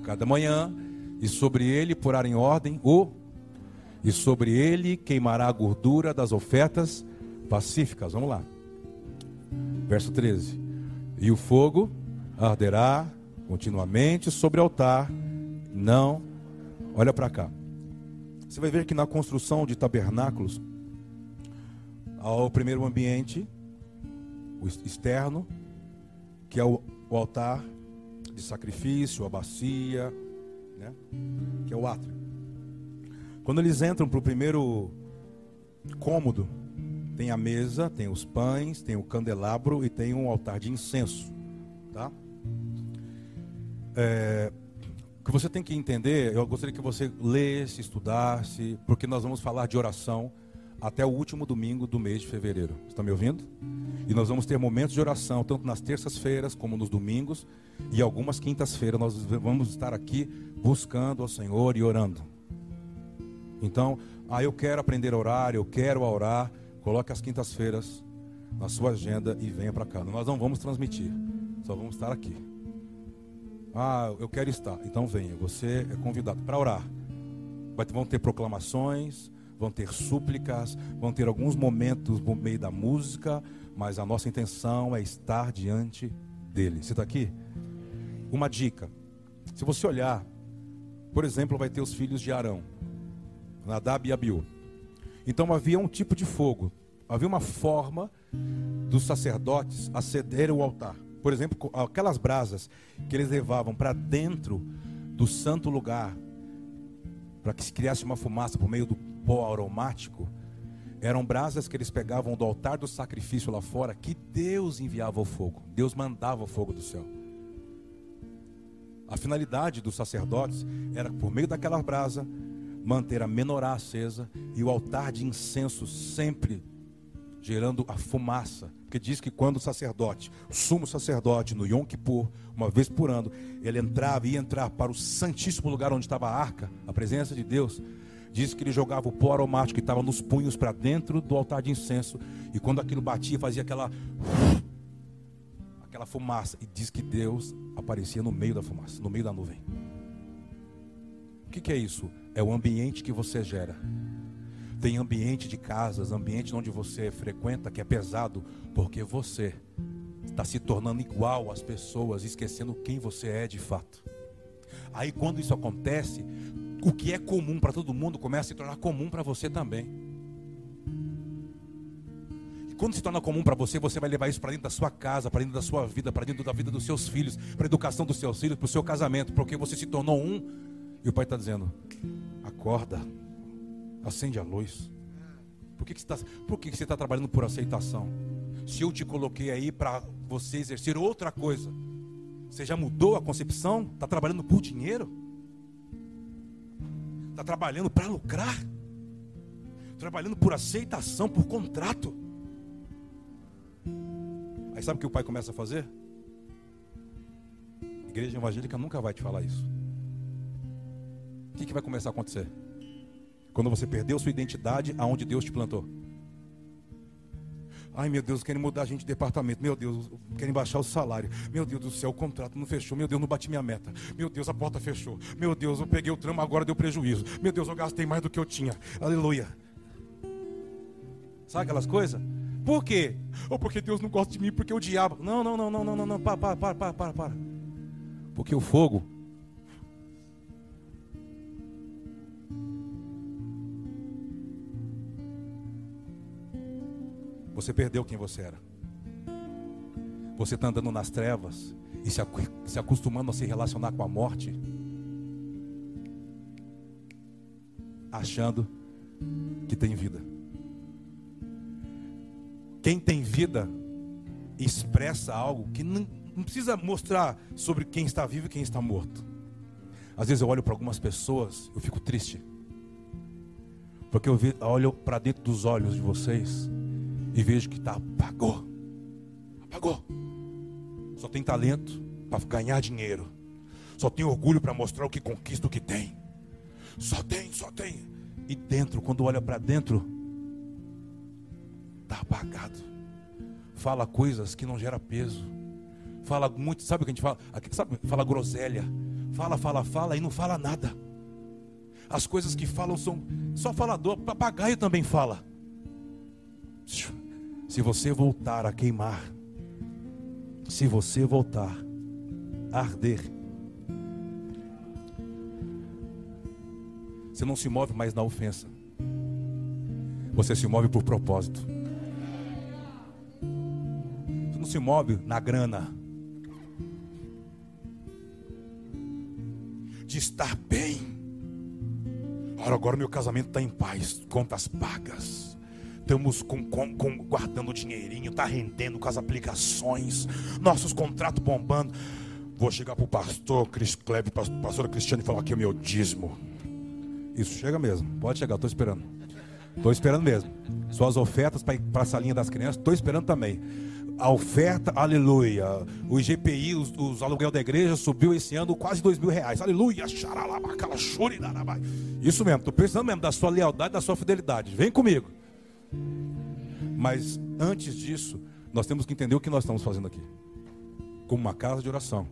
cada manhã, e sobre ele porá em ordem o e sobre ele queimará a gordura das ofertas pacíficas. Vamos lá. Verso 13. E o fogo arderá continuamente sobre o altar, não. Olha para cá. Você vai ver que na construção de tabernáculos, ao primeiro ambiente, o externo, que é o altar de sacrifício, a bacia, que é o átrio. Quando eles entram para o primeiro cômodo, tem a mesa, tem os pães, tem o candelabro e tem um altar de incenso, tá? É, o que você tem que entender, eu gostaria que você lesse, estudasse, porque nós vamos falar de oração até o último domingo do mês de fevereiro. Está me ouvindo? E nós vamos ter momentos de oração, tanto nas terças-feiras como nos domingos, e algumas quintas-feiras nós vamos estar aqui buscando ao Senhor e orando. Então, ah, eu quero aprender a orar, eu quero orar, coloque as quintas-feiras na sua agenda e venha para cá. Nós não vamos transmitir, só vamos estar aqui. Ah, eu quero estar. Então venha, você é convidado para orar. Vão ter proclamações, vão ter súplicas, vão ter alguns momentos no meio da música, mas a nossa intenção é estar diante dele. Você está aqui? Uma dica: se você olhar, por exemplo, vai ter os filhos de Arão, Nadab e Abiú. Então havia um tipo de fogo, havia uma forma dos sacerdotes acederem ao altar. Por exemplo, aquelas brasas que eles levavam para dentro do santo lugar, para que se criasse uma fumaça por meio do pó aromático, eram brasas que eles pegavam do altar do sacrifício lá fora, que Deus enviava o fogo, Deus mandava o fogo do céu. A finalidade dos sacerdotes era, por meio daquela brasa, manter a menorá acesa e o altar de incenso sempre gerando a fumaça. Porque diz que quando o sacerdote, o sumo sacerdote, no Yom Kippur, uma vez por ano, ele entrava e ia entrar para o santíssimo lugar onde estava a arca, a presença de Deus, diz que ele jogava o pó aromático que estava nos punhos para dentro do altar de incenso, e quando aquilo batia, fazia aquela aquela fumaça, e diz que Deus aparecia no meio da fumaça, no meio da nuvem. O que, que é isso? É o ambiente que você gera. Tem ambiente de casas, ambiente onde você frequenta que é pesado, porque você está se tornando igual às pessoas, esquecendo quem você é de fato. Aí quando isso acontece, o que é comum para todo mundo começa a se tornar comum para você também. E quando se torna comum para você, você vai levar isso para dentro da sua casa, para dentro da sua vida, para dentro da vida dos seus filhos, para a educação dos seus filhos, para o seu casamento, porque você se tornou um. E o pai está dizendo: acorda. Acende a luz. Por que, que, você, está, está trabalhando por aceitação? Se eu te coloquei aí para você exercer outra coisa, você já mudou a concepção? Está trabalhando por dinheiro? Está trabalhando para lucrar? Trabalhando por aceitação, por contrato? Aí sabe o que o pai começa a fazer? A igreja evangélica nunca vai te falar isso. O que, que vai começar a acontecer? Quando você perdeu sua identidade aonde Deus te plantou. Ai meu Deus, querem mudar a gente de departamento. Meu Deus, querem baixar o salário. Meu Deus do céu, o contrato não fechou. Meu Deus, não bati minha meta. Meu Deus, a porta fechou. Meu Deus, eu peguei o tramo, agora deu prejuízo. Meu Deus, eu gastei mais do que eu tinha. Aleluia. Sabe aquelas coisas? Por quê? Ou porque Deus não gosta de mim, porque o diabo. Não, não, não, não, não, não, não. Para, para, para, para, para. Porque o fogo Você perdeu quem você era. Você está andando nas trevas e se, se acostumando a se relacionar com a morte, achando que tem vida. Quem tem vida expressa algo que não, não precisa mostrar sobre quem está vivo e quem está morto. Às vezes eu olho para algumas pessoas, eu fico triste. Porque eu olho para dentro dos olhos de vocês e vejo que tá, apagou. Apagou. Só tem talento para ganhar dinheiro. Só tem orgulho para mostrar o que conquista, o que tem. Só tem, só tem. E dentro, quando olha para dentro, tá apagado. Fala coisas que não gera peso. Fala muito, sabe o que a gente fala? Sabe, fala groselha. Fala, fala, fala e não fala nada. As coisas que falam são só falador, papagaio também fala. Se você voltar a queimar, se você voltar a arder, você não se move mais na ofensa, você se move por propósito. Você não se move na grana, de estar bem. Ora, agora meu casamento está em paz, contas pagas estamos com, com, com, guardando dinheirinho, está rendendo com as aplicações, nossos contratos bombando. Vou chegar para o pastor Cris Klebe, pastora Cristiane, e falar que é o meu dízimo. Isso, chega mesmo, pode chegar, estou esperando. Estou esperando mesmo. Suas ofertas para a salinha das crianças, estou esperando também. A oferta, aleluia. O IGPI, os, os aluguel da igreja subiu esse ano quase dois mil reais. Aleluia. Isso mesmo, estou precisando mesmo da sua lealdade, da sua fidelidade. Vem comigo. Mas antes disso, nós temos que entender o que nós estamos fazendo aqui. Como uma casa de oração.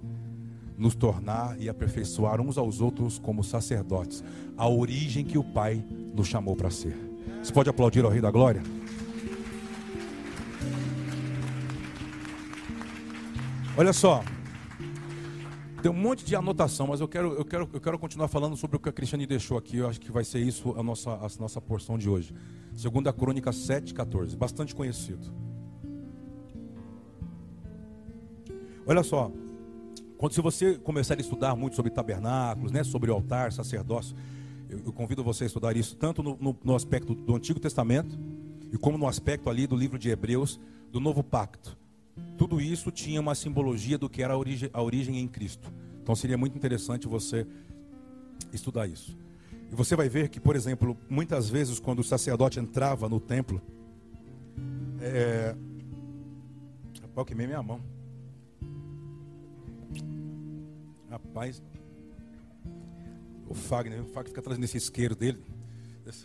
Nos tornar e aperfeiçoar uns aos outros como sacerdotes. A origem que o Pai nos chamou para ser. Você pode aplaudir ao Rei da Glória? Olha só. Tem um monte de anotação, mas eu quero, eu quero, eu quero continuar falando sobre o que a Cristiane deixou aqui. Eu acho que vai ser isso a nossa, a nossa porção de hoje. Segunda Crônica 7,14. Bastante conhecido. Olha só. Quando se você começar a estudar muito sobre tabernáculos, né, sobre o altar, sacerdócio, eu, eu convido você a estudar isso tanto no, no, no aspecto do Antigo Testamento e como no aspecto ali do livro de Hebreus, do Novo Pacto. Tudo isso tinha uma simbologia do que era a origem, a origem em Cristo. Então seria muito interessante você estudar isso. E você vai ver que, por exemplo, muitas vezes quando o sacerdote entrava no templo, é... Rapaz, eu queimei minha mão. Rapaz, o Fagner, o Fagner fica trazendo esse isqueiro dele. Esse,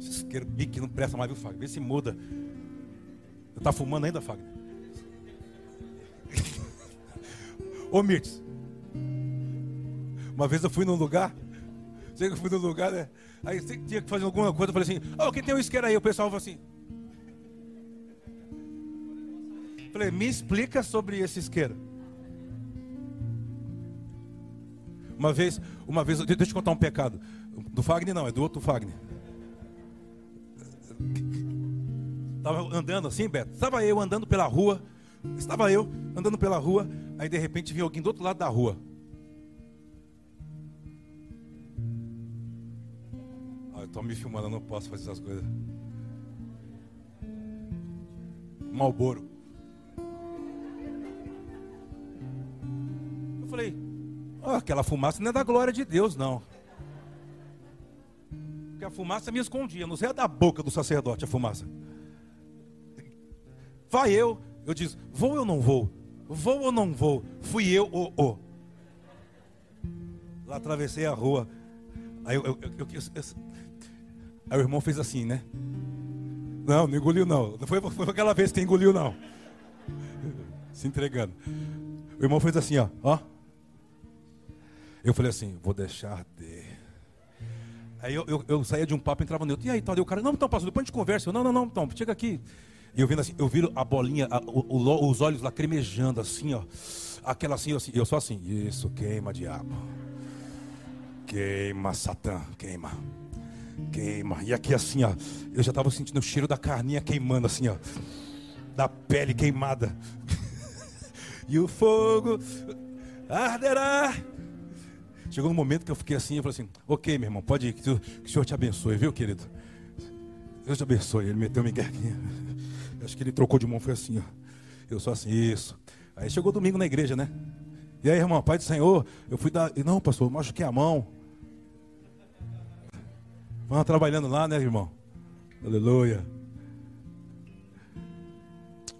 isqueiro bique não presta mais, viu, Fagner? Vê se muda. Está fumando ainda, Fagner? Ô Mirtz, uma vez eu fui num lugar, sei que eu fui num lugar, né? Aí tinha que fazer alguma coisa, eu falei assim, ó, oh, quem tem um isqueiro aí? O pessoal falou assim. Falei, me explica sobre esse isqueiro. Uma vez, uma vez, deixa eu te contar um pecado. Do Fagner não, é do outro Fagner. Estava andando assim, Beto. Estava eu andando pela rua. Estava eu andando pela rua. Aí de repente vinha alguém do outro lado da rua. Ah, eu estou me filmando, eu não posso fazer essas coisas. Malboro. Eu falei, oh, aquela fumaça não é da glória de Deus, não. Porque a fumaça me escondia, não sei é da boca do sacerdote a fumaça. Vai eu, eu disse, vou ou não vou? Vou ou não vou? Fui eu ou o. Lá atravessei a rua. Aí, eu, eu, eu, aí o irmão fez assim, né? Não, não engoliu não. Não foi, foi aquela vez que engoliu, não. Se entregando. O irmão fez assim, ó. ó. Eu falei assim, vou deixar de. Aí eu, eu, eu saía de um papo, entrava no outro. E aí, tal? Tá, o cara, não, então, pastor, depois a gente conversa. Eu, não, não, não, então, chega aqui. E eu vendo assim, eu viro a bolinha, a, o, o, os olhos lacrimejando assim, ó. Aquela assim, assim, eu sou assim, isso, queima, diabo. Queima, Satã, queima. Queima. E aqui assim, ó, eu já estava sentindo o cheiro da carninha queimando assim, ó. Da pele queimada. e o fogo arderá. Chegou um momento que eu fiquei assim, eu falei assim, ok, meu irmão, pode ir, que, o Senhor te abençoe, viu, querido? Deus te abençoe. Ele meteu minha aqui. Acho que ele trocou de mão, foi assim, ó. Eu sou assim, isso. Aí chegou domingo na igreja, né? E aí, irmão, Pai do Senhor, eu fui dar. Não, pastor, eu machuquei a mão. Vamos trabalhando lá, né, irmão? Aleluia.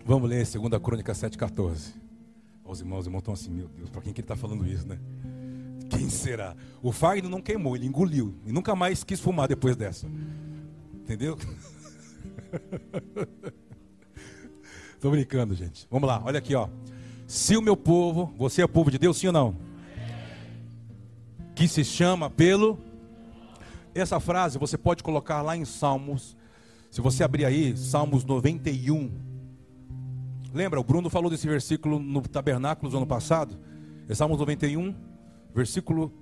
Vamos ler 2 Crônica 7,14. Os irmãos, os irmãos estão assim, meu Deus, para quem que ele está falando isso, né? Quem será? O Fagner não queimou, ele engoliu. E nunca mais quis fumar depois dessa. Entendeu? Estou brincando, gente. Vamos lá, olha aqui, ó. Se o meu povo, você é povo de Deus, sim ou não? Que se chama pelo. Essa frase você pode colocar lá em Salmos. Se você abrir aí, Salmos 91. Lembra, o Bruno falou desse versículo no tabernáculo do ano passado? É Salmos 91, versículo.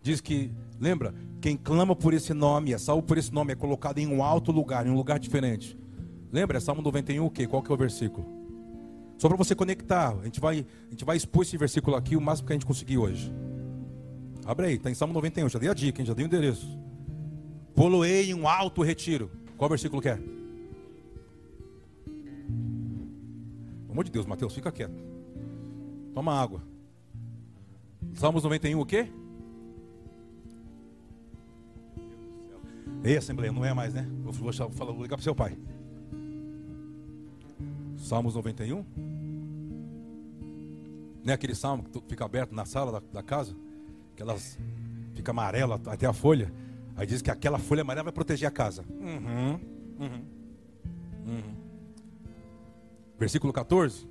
Diz que, lembra, quem clama por esse nome, é salvo por esse nome, é colocado em um alto lugar, em um lugar diferente. Lembra? Salmo 91, o quê? Qual que é o versículo? Só para você conectar. A gente, vai, a gente vai expor esse versículo aqui o máximo que a gente conseguir hoje. Abre aí, está em Salmo 91. Já dei a dica, hein? já dei o endereço. Poloei em um alto retiro. Qual versículo que é? Pelo amor de Deus, Mateus, fica quieto. Toma água. Salmos 91, o quê? Ei, Assembleia, não é mais, né? Vou, vou, vou ligar para seu pai. Salmos 91. Não é aquele salmo que fica aberto na sala da, da casa? Que elas fica amarela até a folha. Aí diz que aquela folha amarela vai proteger a casa. Uhum, uhum, uhum. Versículo 14.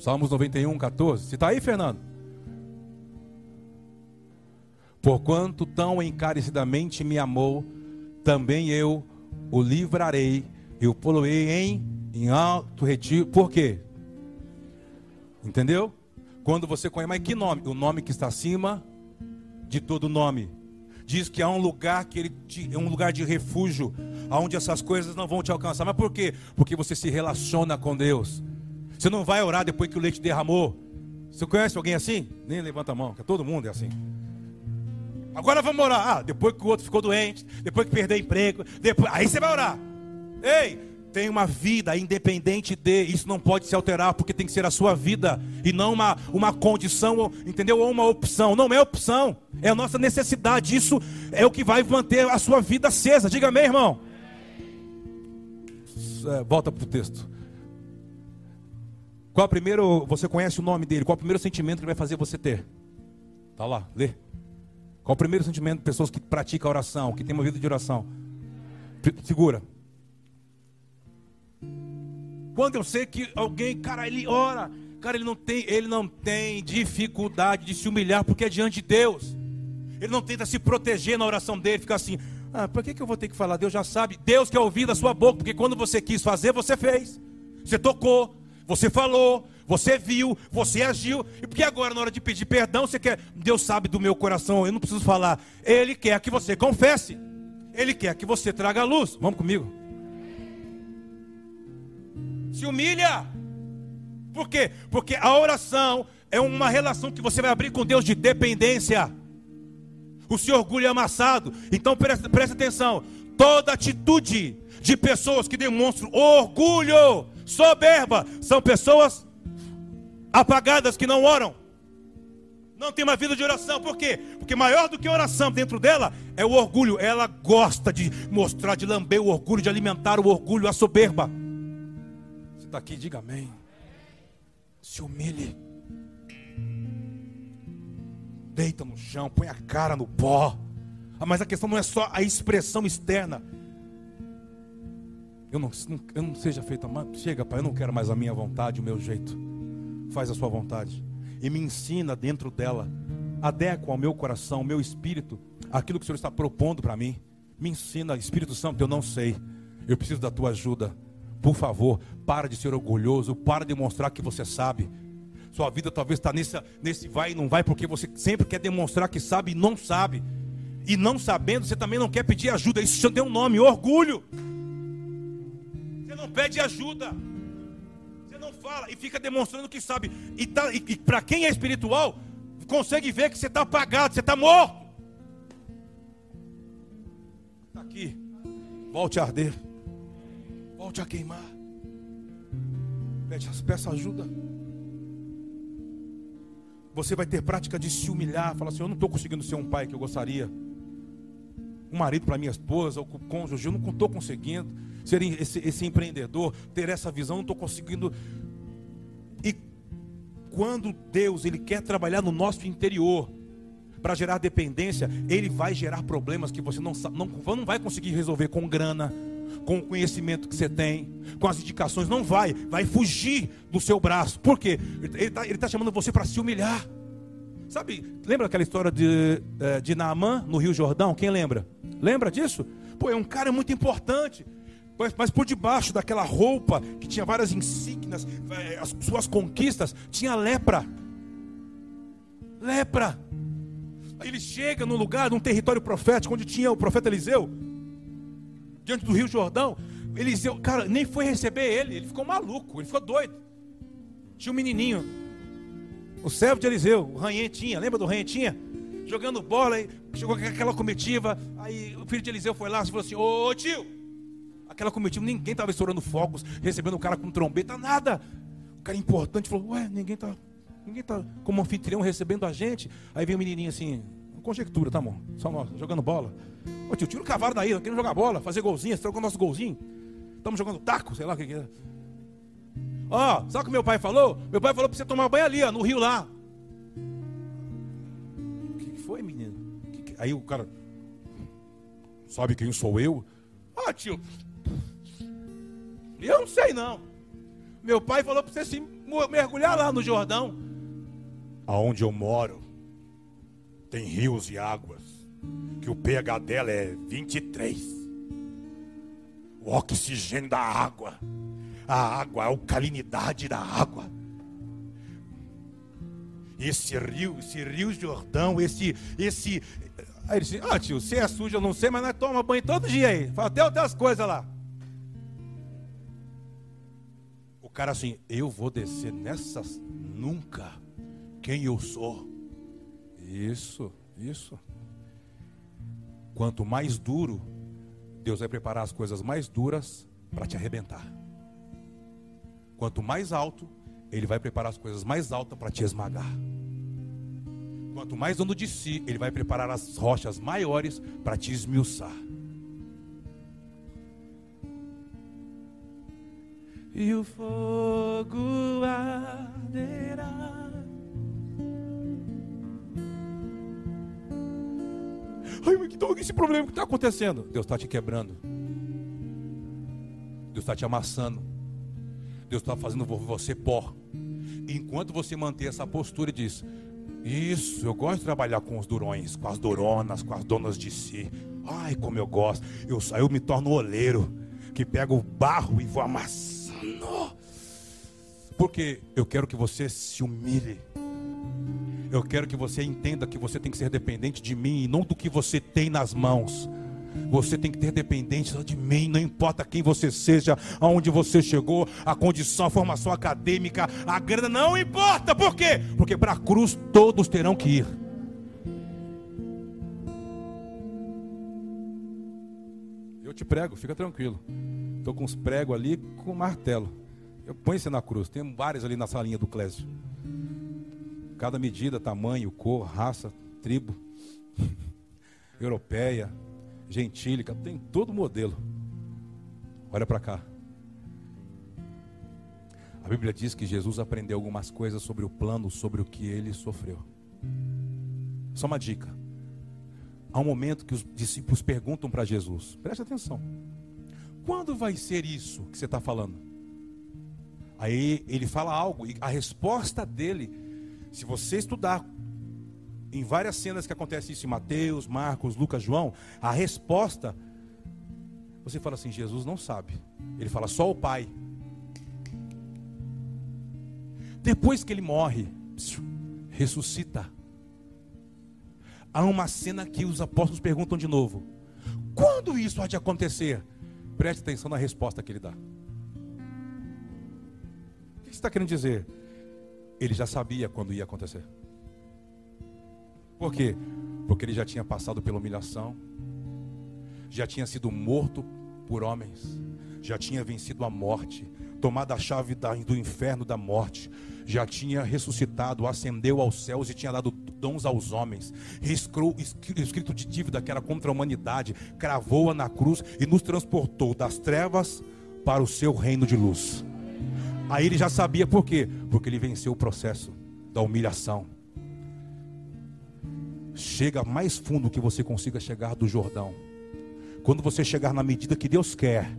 Salmos 91, 14. Você está aí, Fernando? Porquanto tão encarecidamente me amou, também eu o livrarei eu poloei em, em alto retiro. Por quê? Entendeu? Quando você conhece, mas que nome? O nome que está acima de todo nome. Diz que há um lugar que ele te, é um lugar de refúgio, onde essas coisas não vão te alcançar. Mas por quê? Porque você se relaciona com Deus. Você não vai orar depois que o leite derramou. Você conhece alguém assim? Nem levanta a mão, que todo mundo é assim. Agora vamos orar. Ah, depois que o outro ficou doente, depois que perdeu emprego, depois, aí você vai orar. Ei, tem uma vida independente de, isso não pode se alterar, porque tem que ser a sua vida, e não uma, uma condição, entendeu? Ou uma opção. Não é opção, é a nossa necessidade. Isso é o que vai manter a sua vida acesa. Diga amém, irmão. É, volta para o texto. Qual é o primeiro, você conhece o nome dele, qual é o primeiro sentimento que vai fazer você ter? Tá lá, lê. Qual é o primeiro sentimento de pessoas que praticam a oração, que tem uma vida de oração? Segura. Quando eu sei que alguém, cara, ele ora, cara, ele não tem, ele não tem dificuldade de se humilhar porque é diante de Deus. Ele não tenta se proteger na oração dele, fica assim: "Ah, por que que eu vou ter que falar? Deus já sabe. Deus quer ouvir da sua boca, porque quando você quis fazer, você fez. Você tocou, você falou, você viu, você agiu. E porque agora, na hora de pedir perdão, você quer. Deus sabe do meu coração, eu não preciso falar. Ele quer que você confesse. Ele quer que você traga a luz. Vamos comigo se humilha. Por quê? Porque a oração é uma relação que você vai abrir com Deus de dependência. O seu orgulho é amassado. Então presta, presta atenção. Toda atitude de pessoas que demonstram orgulho, soberba, são pessoas apagadas que não oram. Não tem uma vida de oração. Por quê? Porque maior do que oração dentro dela é o orgulho. Ela gosta de mostrar, de lamber o orgulho, de alimentar o orgulho, a soberba está aqui, diga amém. Se humilhe. deita no chão, põe a cara no pó. Ah, Mas a questão não é só a expressão externa. Eu não, eu não seja feita, mas chega, pai, eu não quero mais a minha vontade, o meu jeito. Faz a sua vontade. E me ensina dentro dela. Adequa ao meu coração, ao meu espírito, aquilo que o Senhor está propondo para mim. Me ensina, Espírito Santo, eu não sei. Eu preciso da tua ajuda. Por favor, para de ser orgulhoso, para de mostrar que você sabe. Sua vida talvez está nesse, nesse vai e não vai, porque você sempre quer demonstrar que sabe e não sabe. E não sabendo, você também não quer pedir ajuda. Isso já tem um nome, orgulho. Você não pede ajuda. Você não fala e fica demonstrando que sabe. E, tá, e, e para quem é espiritual, consegue ver que você está apagado, você está morto. Está aqui. Volte a arder. Volte a queimar. Peça, ajuda. Você vai ter prática de se humilhar. Falar assim: Eu não estou conseguindo ser um pai que eu gostaria. Um marido para minha esposa, o cônjuge. Eu não estou conseguindo ser esse, esse empreendedor, ter essa visão. Não estou conseguindo. E quando Deus ele quer trabalhar no nosso interior, para gerar dependência, ele vai gerar problemas que você não, não, não vai conseguir resolver com grana, com o conhecimento que você tem, com as indicações, não vai, vai fugir do seu braço. Por quê? Ele está tá chamando você para se humilhar. Sabe, lembra aquela história de, eh, de Naamã no Rio Jordão? Quem lembra? Lembra disso? Pô, é um cara muito importante. Mas, mas por debaixo daquela roupa que tinha várias insígnias, eh, as suas conquistas, tinha lepra. Lepra. Ele chega num lugar, num território profético, onde tinha o profeta Eliseu, diante do Rio Jordão. Eliseu, cara, nem foi receber ele, ele ficou maluco, ele ficou doido. Tinha um menininho, o servo de Eliseu, o Ranhentinha, lembra do Ranhentinha? Jogando bola, aí chegou aquela comitiva, aí o filho de Eliseu foi lá e falou assim: Ô tio, aquela comitiva, ninguém estava estourando fogos, recebendo o cara com trombeta, nada. O cara importante falou: Ué, ninguém está Ninguém está como anfitrião recebendo a gente. Aí vem o um menininho assim, conjectura, tá bom? Só nós, jogando bola. Ô tio, tira o cavalo daí, não queremos jogar bola, fazer golzinho, trocou nosso golzinho. Estamos jogando taco, sei lá o que, que é. Ó, sabe o que meu pai falou? Meu pai falou para você tomar banho ali, ó, no rio lá. O que, que foi, menino? Que que... Aí o cara, sabe quem sou eu? Ah, tio, eu não sei não. Meu pai falou para você se mergulhar lá no Jordão aonde eu moro, tem rios e águas, que o pH dela é 23. O oxigênio da água, a água, a alcalinidade da água. Esse rio, esse rio Jordão, esse, esse. Aí ele disse: Ah, tio, você é sujo, eu não sei, mas nós toma banho todo dia aí. Fala até outras coisas lá. O cara assim, eu vou descer nessas nunca quem eu sou. Isso, isso. Quanto mais duro, Deus vai preparar as coisas mais duras para te arrebentar. Quanto mais alto, Ele vai preparar as coisas mais altas para te esmagar. Quanto mais dono de si, Ele vai preparar as rochas maiores para te esmiuçar. E o fogo arderá. Ai, mas então esse problema que está acontecendo? Deus está te quebrando. Deus está te amassando. Deus está fazendo você pó. Enquanto você manter essa postura e diz: Isso, eu gosto de trabalhar com os durões, com as duronas, com as donas de si. Ai, como eu gosto. Eu, eu me torno oleiro que pega o barro e vou amassando. Porque eu quero que você se humilhe. Eu quero que você entenda que você tem que ser dependente de mim e não do que você tem nas mãos. Você tem que ter dependência de mim, não importa quem você seja, aonde você chegou, a condição, a formação acadêmica, a grana, não importa. Por quê? Porque para a cruz todos terão que ir. Eu te prego, fica tranquilo. Estou com os pregos ali com martelo. Eu ponho você na cruz. Tem vários ali na salinha do Clésio. Cada medida, tamanho, cor, raça, tribo, europeia, gentílica, tem todo modelo. Olha para cá. A Bíblia diz que Jesus aprendeu algumas coisas sobre o plano, sobre o que ele sofreu. Só uma dica. Há um momento que os discípulos perguntam para Jesus: preste atenção. Quando vai ser isso que você está falando? Aí ele fala algo, e a resposta dele, se você estudar em várias cenas que acontece isso em Mateus, Marcos, Lucas, João, a resposta, você fala assim: Jesus não sabe. Ele fala só o Pai. Depois que ele morre, ressuscita. Há uma cena que os apóstolos perguntam de novo: quando isso há de acontecer? Preste atenção na resposta que ele dá. O que está querendo dizer? Ele já sabia quando ia acontecer. Por quê? Porque ele já tinha passado pela humilhação, já tinha sido morto por homens, já tinha vencido a morte, tomado a chave do inferno da morte, já tinha ressuscitado, ascendeu aos céus e tinha dado dons aos homens, escrito de dívida que era contra a humanidade, cravou-a na cruz e nos transportou das trevas para o seu reino de luz. Aí ele já sabia por quê? Porque ele venceu o processo da humilhação. Chega mais fundo que você consiga chegar do Jordão. Quando você chegar na medida que Deus quer,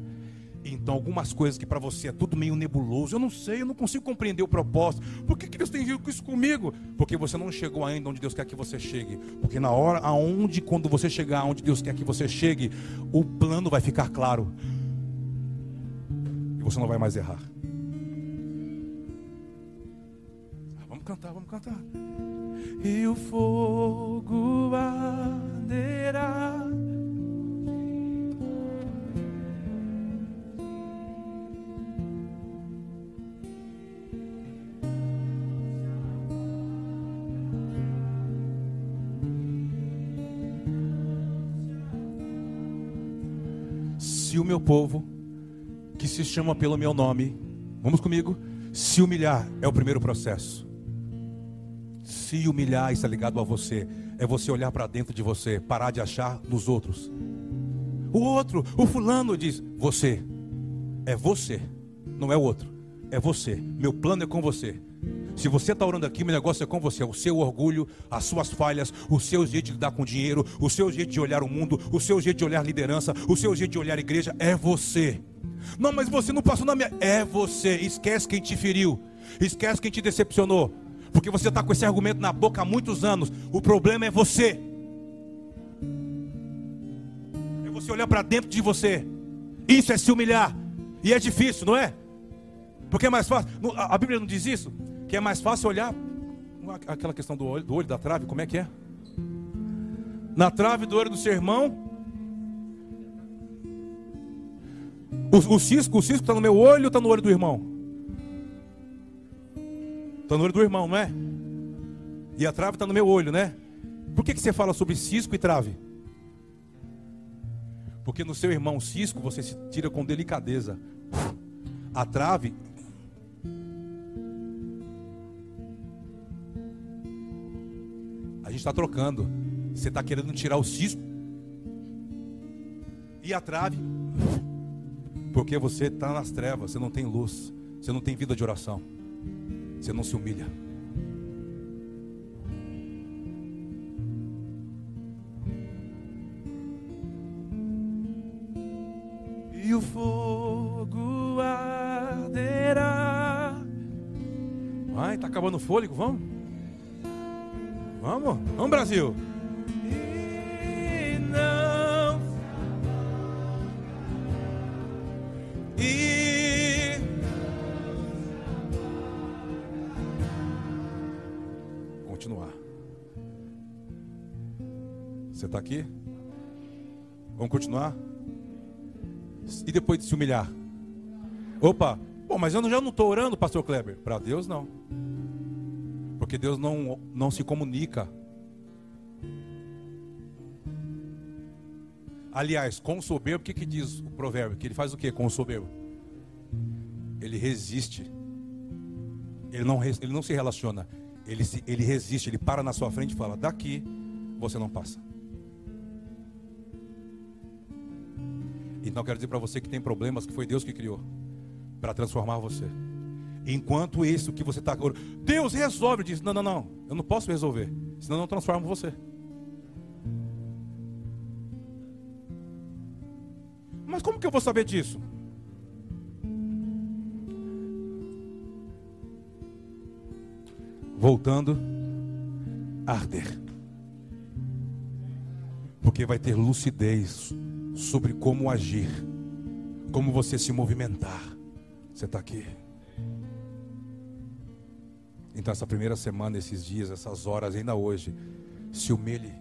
então, algumas coisas que para você é tudo meio nebuloso, eu não sei, eu não consigo compreender o propósito. Por que, que Deus tem com isso comigo? Porque você não chegou ainda onde Deus quer que você chegue. Porque na hora aonde, quando você chegar onde Deus quer que você chegue, o plano vai ficar claro. E você não vai mais errar. Cantar, vamos cantar. E o fogo arderá se o meu povo, que se chama pelo meu nome, vamos comigo, se humilhar é o primeiro processo. Se humilhar está ligado a você, é você olhar para dentro de você, parar de achar nos outros. O outro, o fulano diz: Você, é você, não é o outro, é você. Meu plano é com você. Se você está orando aqui, meu negócio é com você. O seu orgulho, as suas falhas, o seu jeito de lidar com dinheiro, o seu jeito de olhar o mundo, o seu jeito de olhar liderança, o seu jeito de olhar igreja, é você. Não, mas você não passou na minha. É você. Esquece quem te feriu. Esquece quem te decepcionou. Porque você está com esse argumento na boca há muitos anos. O problema é você. É você olhar para dentro de você. Isso é se humilhar. E é difícil, não é? Porque é mais fácil. A Bíblia não diz isso? Que é mais fácil olhar aquela questão do olho, do olho da trave, como é que é? Na trave do olho do seu irmão. O, o cisco está no meu olho ou está no olho do irmão? Está no olho do irmão, não é? E a trave está no meu olho, né? Por que, que você fala sobre cisco e trave? Porque no seu irmão cisco você se tira com delicadeza. A trave A gente está trocando. Você está querendo tirar o cisco e a trave, porque você está nas trevas, você não tem luz, você não tem vida de oração, você não se humilha. E o fogo arderá. Ai, tá acabando o fôlego, vamos? Vamos? Vamos, Brasil. E não. E. Continuar. Você está aqui? Vamos continuar? E depois de se humilhar? Opa, bom, mas eu já não estou orando, pastor Kleber. Para Deus, não. Porque Deus não, não se comunica. Aliás, com o soberbo, o que, que diz o provérbio? Que ele faz o que com o soberbo? Ele resiste. Ele não, ele não se relaciona. Ele, se, ele resiste, ele para na sua frente e fala: Daqui você não passa. Então quero dizer para você que tem problemas que foi Deus que criou para transformar você. Enquanto isso que você está. agora, Deus resolve, diz: Não, não, não, eu não posso resolver, senão eu não transformo você. Mas como que eu vou saber disso? Voltando, arder. Porque vai ter lucidez sobre como agir, como você se movimentar. Você está aqui. Então, essa primeira semana, esses dias, essas horas, ainda hoje, se humilhe.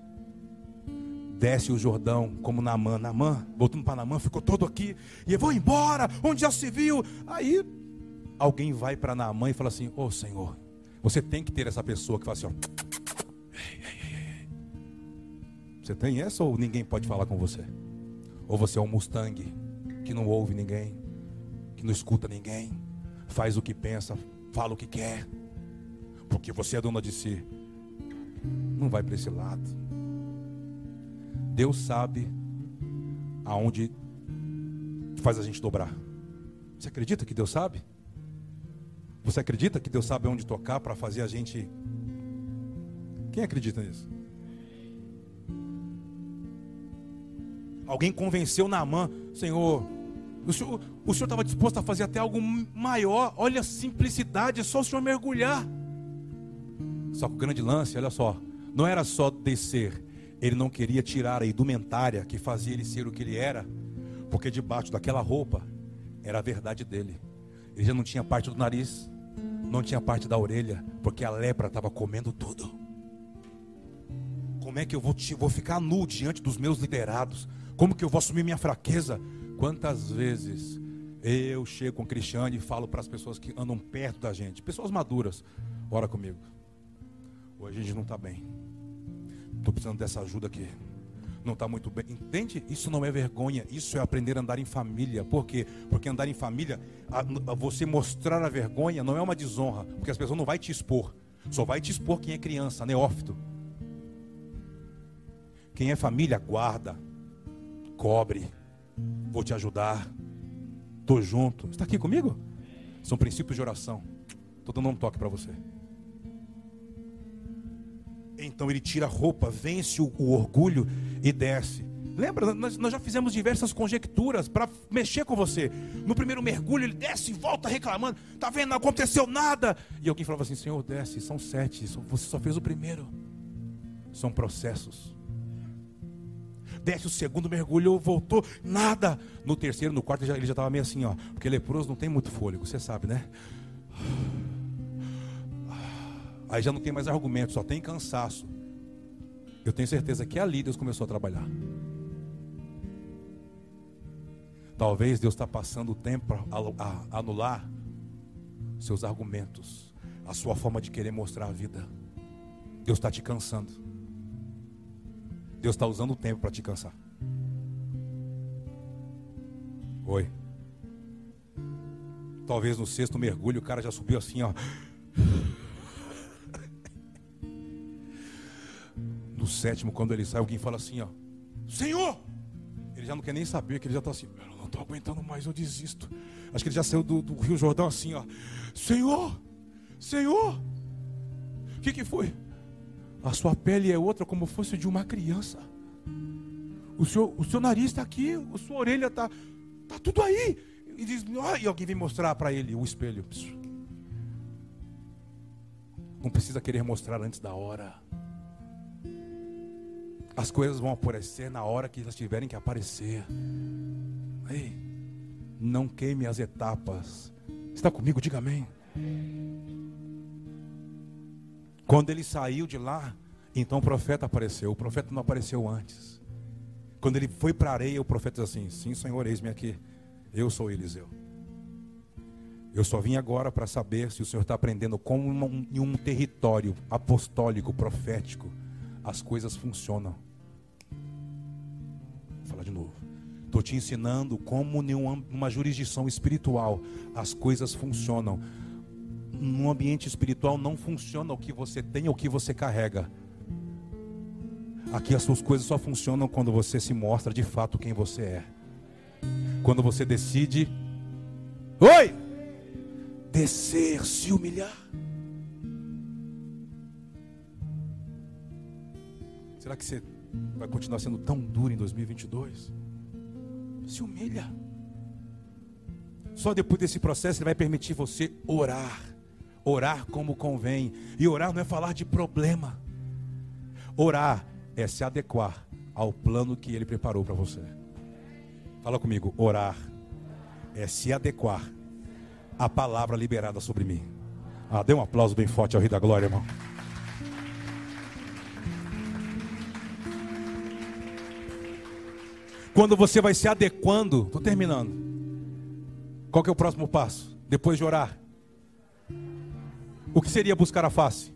Desce o Jordão, como Namã. Namã, voltando para Namã, ficou todo aqui. E eu vou embora, onde já se viu. Aí, alguém vai para Namã e fala assim: Ô oh, Senhor, você tem que ter essa pessoa que fala assim: ó, Você tem essa ou ninguém pode falar com você? Ou você é um Mustang que não ouve ninguém, que não escuta ninguém, faz o que pensa, fala o que quer, porque você é dona de si. Não vai para esse lado. Deus sabe aonde faz a gente dobrar. Você acredita que Deus sabe? Você acredita que Deus sabe onde tocar para fazer a gente. Quem acredita nisso? Alguém convenceu Naamã, Senhor, o senhor estava disposto a fazer até algo maior. Olha a simplicidade, é só o senhor mergulhar. Só que o grande lance, olha só, não era só descer. Ele não queria tirar a indumentária que fazia ele ser o que ele era, porque debaixo daquela roupa era a verdade dele. Ele já não tinha parte do nariz, não tinha parte da orelha, porque a lepra estava comendo tudo. Como é que eu vou, te, vou ficar nu diante dos meus liderados? Como que eu vou assumir minha fraqueza? Quantas vezes eu chego com o Cristiano e falo para as pessoas que andam perto da gente, pessoas maduras, ora comigo. Hoje a gente não está bem. Estou precisando dessa ajuda aqui. Não está muito bem. Entende? Isso não é vergonha. Isso é aprender a andar em família. Por quê? Porque andar em família, a, a você mostrar a vergonha não é uma desonra. Porque as pessoas não vão te expor. Só vai te expor quem é criança, neófito. Quem é família, guarda cobre, vou te ajudar, estou junto. Está aqui comigo? São princípios de oração. Estou dando um toque para você. Então ele tira a roupa, vence o, o orgulho e desce. Lembra, nós, nós, já fizemos diversas conjecturas para mexer com você. No primeiro mergulho, ele desce e volta reclamando: Está vendo, não aconteceu nada. E alguém falava assim: Senhor, desce, são sete, você só fez o primeiro. São processos desce o segundo, mergulhou, voltou, nada. No terceiro, no quarto, ele já estava meio assim, ó. Porque leproso não tem muito fôlego, você sabe, né? Aí já não tem mais argumento, só tem cansaço. Eu tenho certeza que ali Deus começou a trabalhar. Talvez Deus está passando o tempo a anular seus argumentos, a sua forma de querer mostrar a vida. Deus está te cansando. Deus está usando o tempo para te cansar. Oi. Talvez no sexto mergulho o cara já subiu assim, ó. Sétimo, quando ele sai, alguém fala assim, ó. Senhor! Ele já não quer nem saber, que ele já está assim, eu não estou aguentando mais, eu desisto. Acho que ele já saiu do, do Rio Jordão assim, ó. Senhor! Senhor! O que, que foi? A sua pele é outra como fosse de uma criança. O seu, o seu nariz está aqui, a sua orelha está tá tudo aí. E, diz, oh, e alguém vem mostrar para ele o espelho. Não precisa querer mostrar antes da hora. As coisas vão aparecer na hora que elas tiverem que aparecer. Ei, não queime as etapas. Está comigo? Diga amém. Quando ele saiu de lá, então o profeta apareceu. O profeta não apareceu antes. Quando ele foi para a areia, o profeta diz assim: Sim, Senhor, eis-me aqui. Eu sou Eliseu. Eu só vim agora para saber se o Senhor está aprendendo como em um território apostólico, profético, as coisas funcionam. Estou te ensinando como em uma jurisdição espiritual as coisas funcionam num ambiente espiritual não funciona o que você tem ou o que você carrega. Aqui as suas coisas só funcionam quando você se mostra de fato quem você é. Quando você decide, oi, descer, se humilhar. Será que você vai continuar sendo tão duro em 2022? Se humilha. Só depois desse processo ele vai permitir você orar. Orar como convém. E orar não é falar de problema. Orar é se adequar ao plano que ele preparou para você. Fala comigo, orar é se adequar à palavra liberada sobre mim. Ah, dê um aplauso bem forte ao Rei da Glória, irmão. Quando você vai se adequando, estou terminando. Qual que é o próximo passo? Depois de orar. O que seria buscar a face?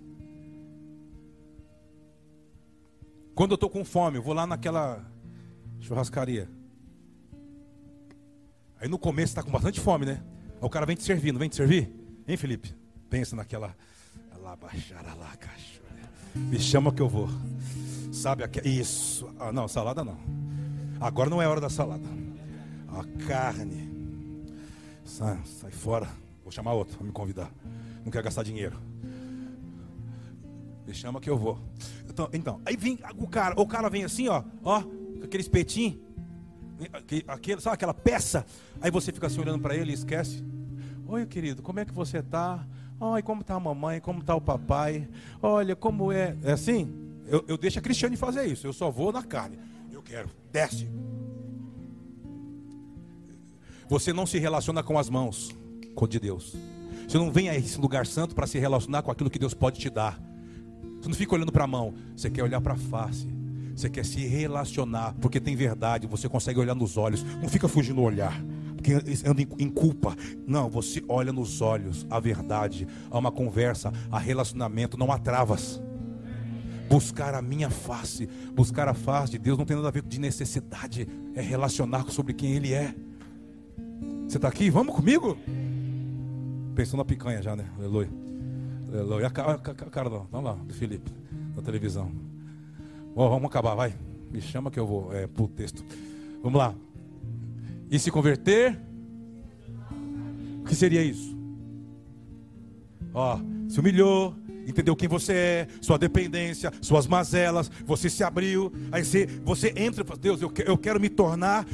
Quando eu estou com fome, eu vou lá naquela churrascaria. Aí no começo está com bastante fome, né? Aí o cara vem te servir, não vem te servir? Hein, Felipe? Pensa naquela. Me chama que eu vou. Sabe aqui? Isso. Ah, não, salada não. Agora não é hora da salada. A carne. Sai, sai fora. Vou chamar outro para me convidar. Não quero gastar dinheiro. Me chama que eu vou. Então, então, aí vem o cara, o cara vem assim, ó, ó, com aquele espetinho, aquele, sabe aquela peça? Aí você fica assim olhando para ele e esquece. Oi, querido, como é que você tá? Oi, como tá a mamãe? Como tá o papai? Olha, como é? É assim? Eu, eu deixo a Cristiane fazer isso. Eu só vou na carne eu quero. Desce. Você não se relaciona com as mãos, com de Deus. Você não vem a esse lugar santo para se relacionar com aquilo que Deus pode te dar. Você não fica olhando para a mão, você quer olhar para a face. Você quer se relacionar, porque tem verdade, você consegue olhar nos olhos. Não fica fugindo do olhar, porque anda em culpa. Não, você olha nos olhos, a verdade, há uma conversa, há relacionamento, não há travas buscar a minha face, buscar a face de Deus não tem nada a ver com de necessidade, é relacionar sobre quem Ele é. Você está aqui? Vamos comigo? Pensou na picanha já, né? Aleluia. Aleluia. A cara, a cara não, vamos lá, do Felipe, na televisão. Oh, vamos acabar, vai. Me chama que eu vou é, pro texto. Vamos lá. E se converter? O que seria isso? Ó, se humilhou, entendeu quem você é, sua dependência, suas mazelas, você se abriu, aí você, você entra e fala, Deus, eu, eu quero me tornar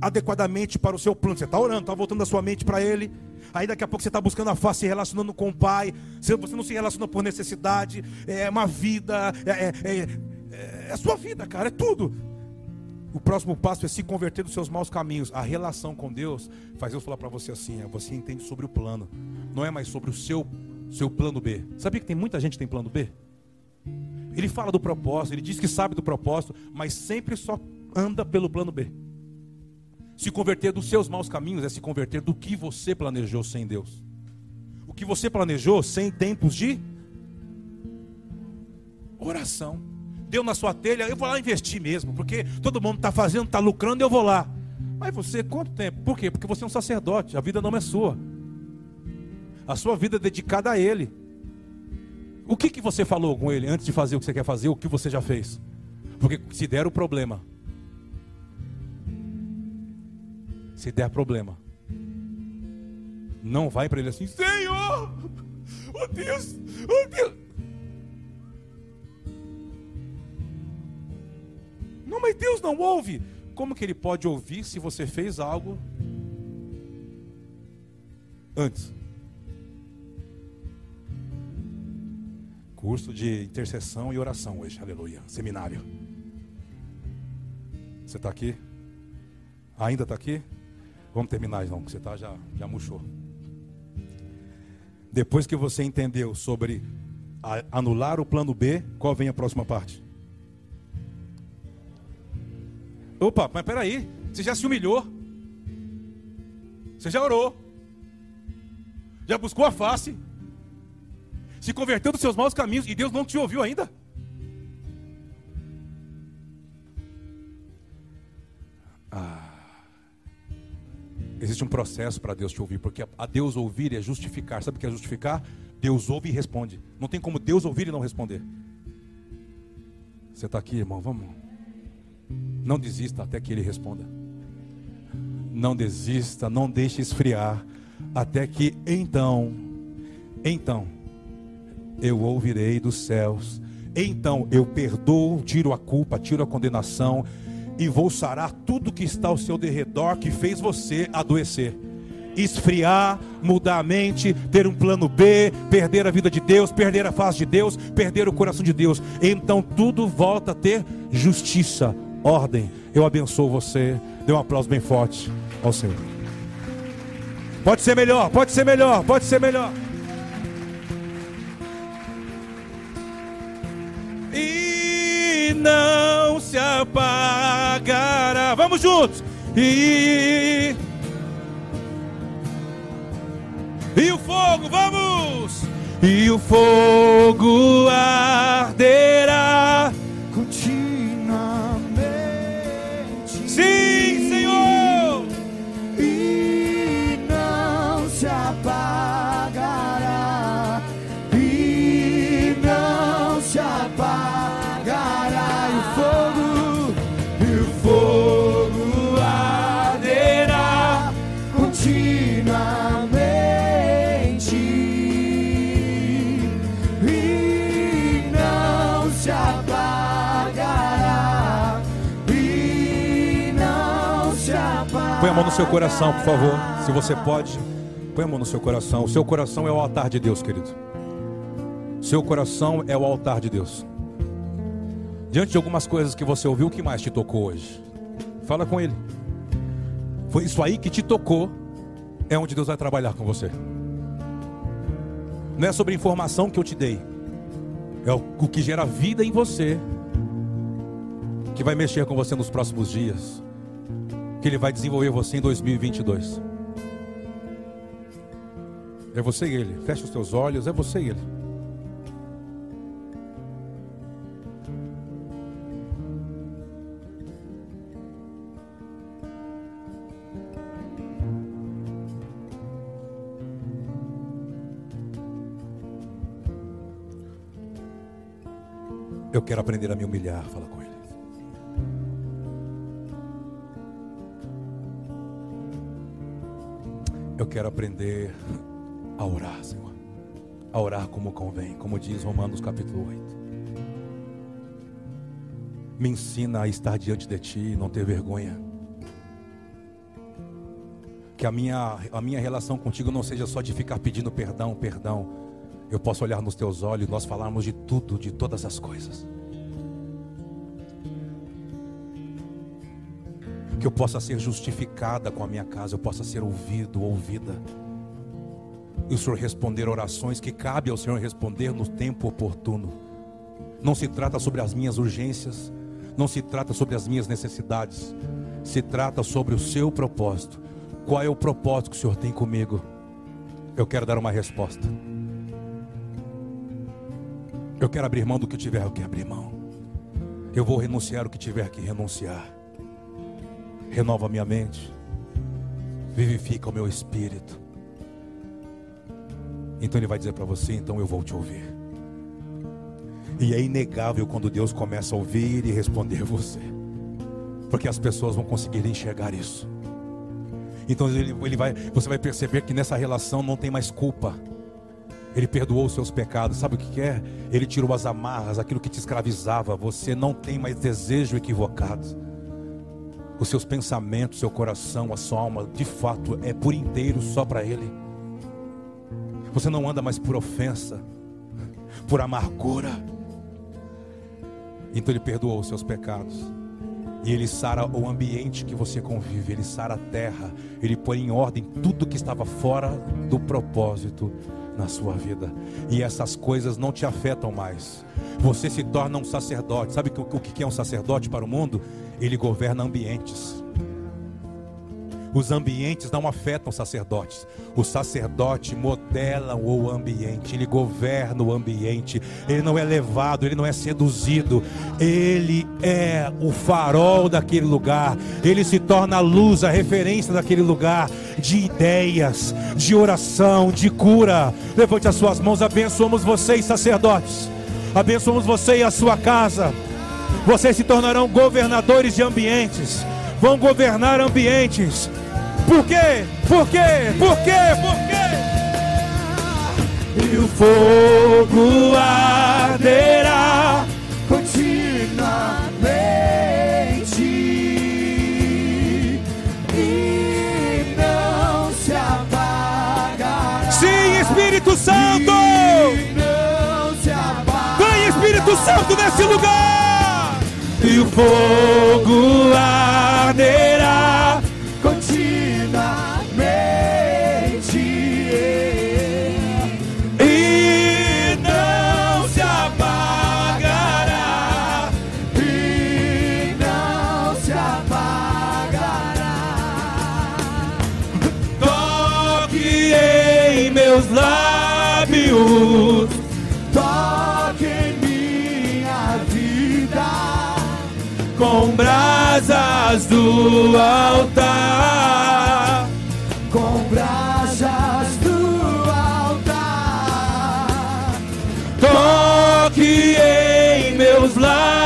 adequadamente para o seu plano. Você está orando, está voltando a sua mente para Ele. Aí daqui a pouco você está buscando a face, se relacionando com o Pai. Você não se relaciona por necessidade. É uma vida, é, é, é, é a sua vida, cara, é tudo. O próximo passo é se converter dos seus maus caminhos. A relação com Deus faz Deus falar para você assim: é, você entende sobre o plano, não é mais sobre o seu seu plano B. Sabia que tem muita gente que tem plano B? Ele fala do propósito, ele diz que sabe do propósito, mas sempre só anda pelo plano B. Se converter dos seus maus caminhos é se converter do que você planejou sem Deus. O que você planejou sem tempos de oração. Deu na sua telha, eu vou lá investir mesmo, porque todo mundo está fazendo, está lucrando, eu vou lá. Mas você, quanto tempo? Por quê? Porque você é um sacerdote, a vida não é sua a sua vida dedicada a Ele. O que, que você falou com Ele antes de fazer o que você quer fazer, o que você já fez? Porque se der o problema, se der problema, não vai para Ele assim, Senhor, oh Deus, oh Deus. Não, mas Deus não ouve. Como que Ele pode ouvir se você fez algo antes? Curso de intercessão e oração hoje, aleluia. Seminário. Você está aqui? Ainda está aqui? Vamos terminar então, que você tá, já, já murchou. Depois que você entendeu sobre anular o plano B, qual vem a próxima parte? Opa, mas peraí, você já se humilhou. Você já orou. Já buscou a face se converteu dos seus maus caminhos e Deus não te ouviu ainda? Ah, existe um processo para Deus te ouvir, porque a Deus ouvir é justificar. Sabe o que é justificar? Deus ouve e responde. Não tem como Deus ouvir e não responder. Você está aqui, irmão? Vamos. Não desista até que Ele responda. Não desista, não deixe esfriar, até que então, então, eu ouvirei dos céus. Então eu perdoo, tiro a culpa, tiro a condenação e vou sarar tudo que está ao seu derredor que fez você adoecer. Esfriar, mudar a mente, ter um plano B, perder a vida de Deus, perder a face de Deus, perder o coração de Deus. Então tudo volta a ter justiça, ordem. Eu abençoo você. Dê um aplauso bem forte ao Senhor. Pode ser melhor, pode ser melhor, pode ser melhor. Não se apagará. Vamos juntos. E E o fogo, vamos! E o fogo arderá mão no seu coração, por favor. Se você pode, põe a mão no seu coração. O seu coração é o altar de Deus, querido. Seu coração é o altar de Deus. Diante de algumas coisas que você ouviu, o que mais te tocou hoje? Fala com Ele. Foi isso aí que te tocou, é onde Deus vai trabalhar com você. Não é sobre a informação que eu te dei, é o que gera vida em você, que vai mexer com você nos próximos dias, que Ele vai desenvolver você em 2022. É você e Ele. Feche os teus olhos, é você e Ele. Eu quero aprender a me humilhar, fala com Ele. Quero aprender a orar, Senhor. A orar como convém, como diz Romanos capítulo 8. Me ensina a estar diante de Ti e não ter vergonha. Que a minha, a minha relação contigo não seja só de ficar pedindo perdão, perdão. Eu posso olhar nos Teus olhos e nós falarmos de tudo, de todas as coisas. Que eu possa ser justificada com a minha casa, eu possa ser ouvido, ouvida. E o Senhor responder orações que cabe ao Senhor responder no tempo oportuno. Não se trata sobre as minhas urgências, não se trata sobre as minhas necessidades, se trata sobre o seu propósito. Qual é o propósito que o Senhor tem comigo? Eu quero dar uma resposta. Eu quero abrir mão do que tiver que abrir mão. Eu vou renunciar o que tiver que renunciar renova minha mente, vivifica o meu espírito. Então ele vai dizer para você: então eu vou te ouvir. E é inegável quando Deus começa a ouvir e responder você, porque as pessoas vão conseguir enxergar isso. Então ele, ele vai, você vai perceber que nessa relação não tem mais culpa. Ele perdoou os seus pecados. Sabe o que é? Ele tirou as amarras, aquilo que te escravizava. Você não tem mais desejo equivocado os seus pensamentos, seu coração, a sua alma, de fato, é por inteiro só para Ele. Você não anda mais por ofensa, por amargura. Então Ele perdoou os seus pecados. E Ele sara o ambiente que você convive, Ele sara a terra, Ele põe em ordem tudo que estava fora do propósito na sua vida. E essas coisas não te afetam mais. Você se torna um sacerdote. Sabe o que é um sacerdote para o mundo? Ele governa ambientes. Os ambientes não afetam os sacerdotes. O sacerdote modela o ambiente, ele governa o ambiente. Ele não é levado, ele não é seduzido. Ele é o farol daquele lugar. Ele se torna a luz, a referência daquele lugar de ideias, de oração, de cura. Levante as suas mãos, abençoamos vocês, sacerdotes. Abençoamos você e a sua casa. Vocês se tornarão governadores de ambientes. Vão governar ambientes. Por quê? Por quê? Por quê? Por quê? E o fogo arderá continuamente e não se apagará. Sim, Espírito Santo! E não se apagará. Vem, Espírito Santo, nesse lugar! E o fogo arderá. continuamente. E não se apagará. E não se apagará. Toque em meus lábios. brasas do altar. Com brasas do altar. Toque em meus lábios.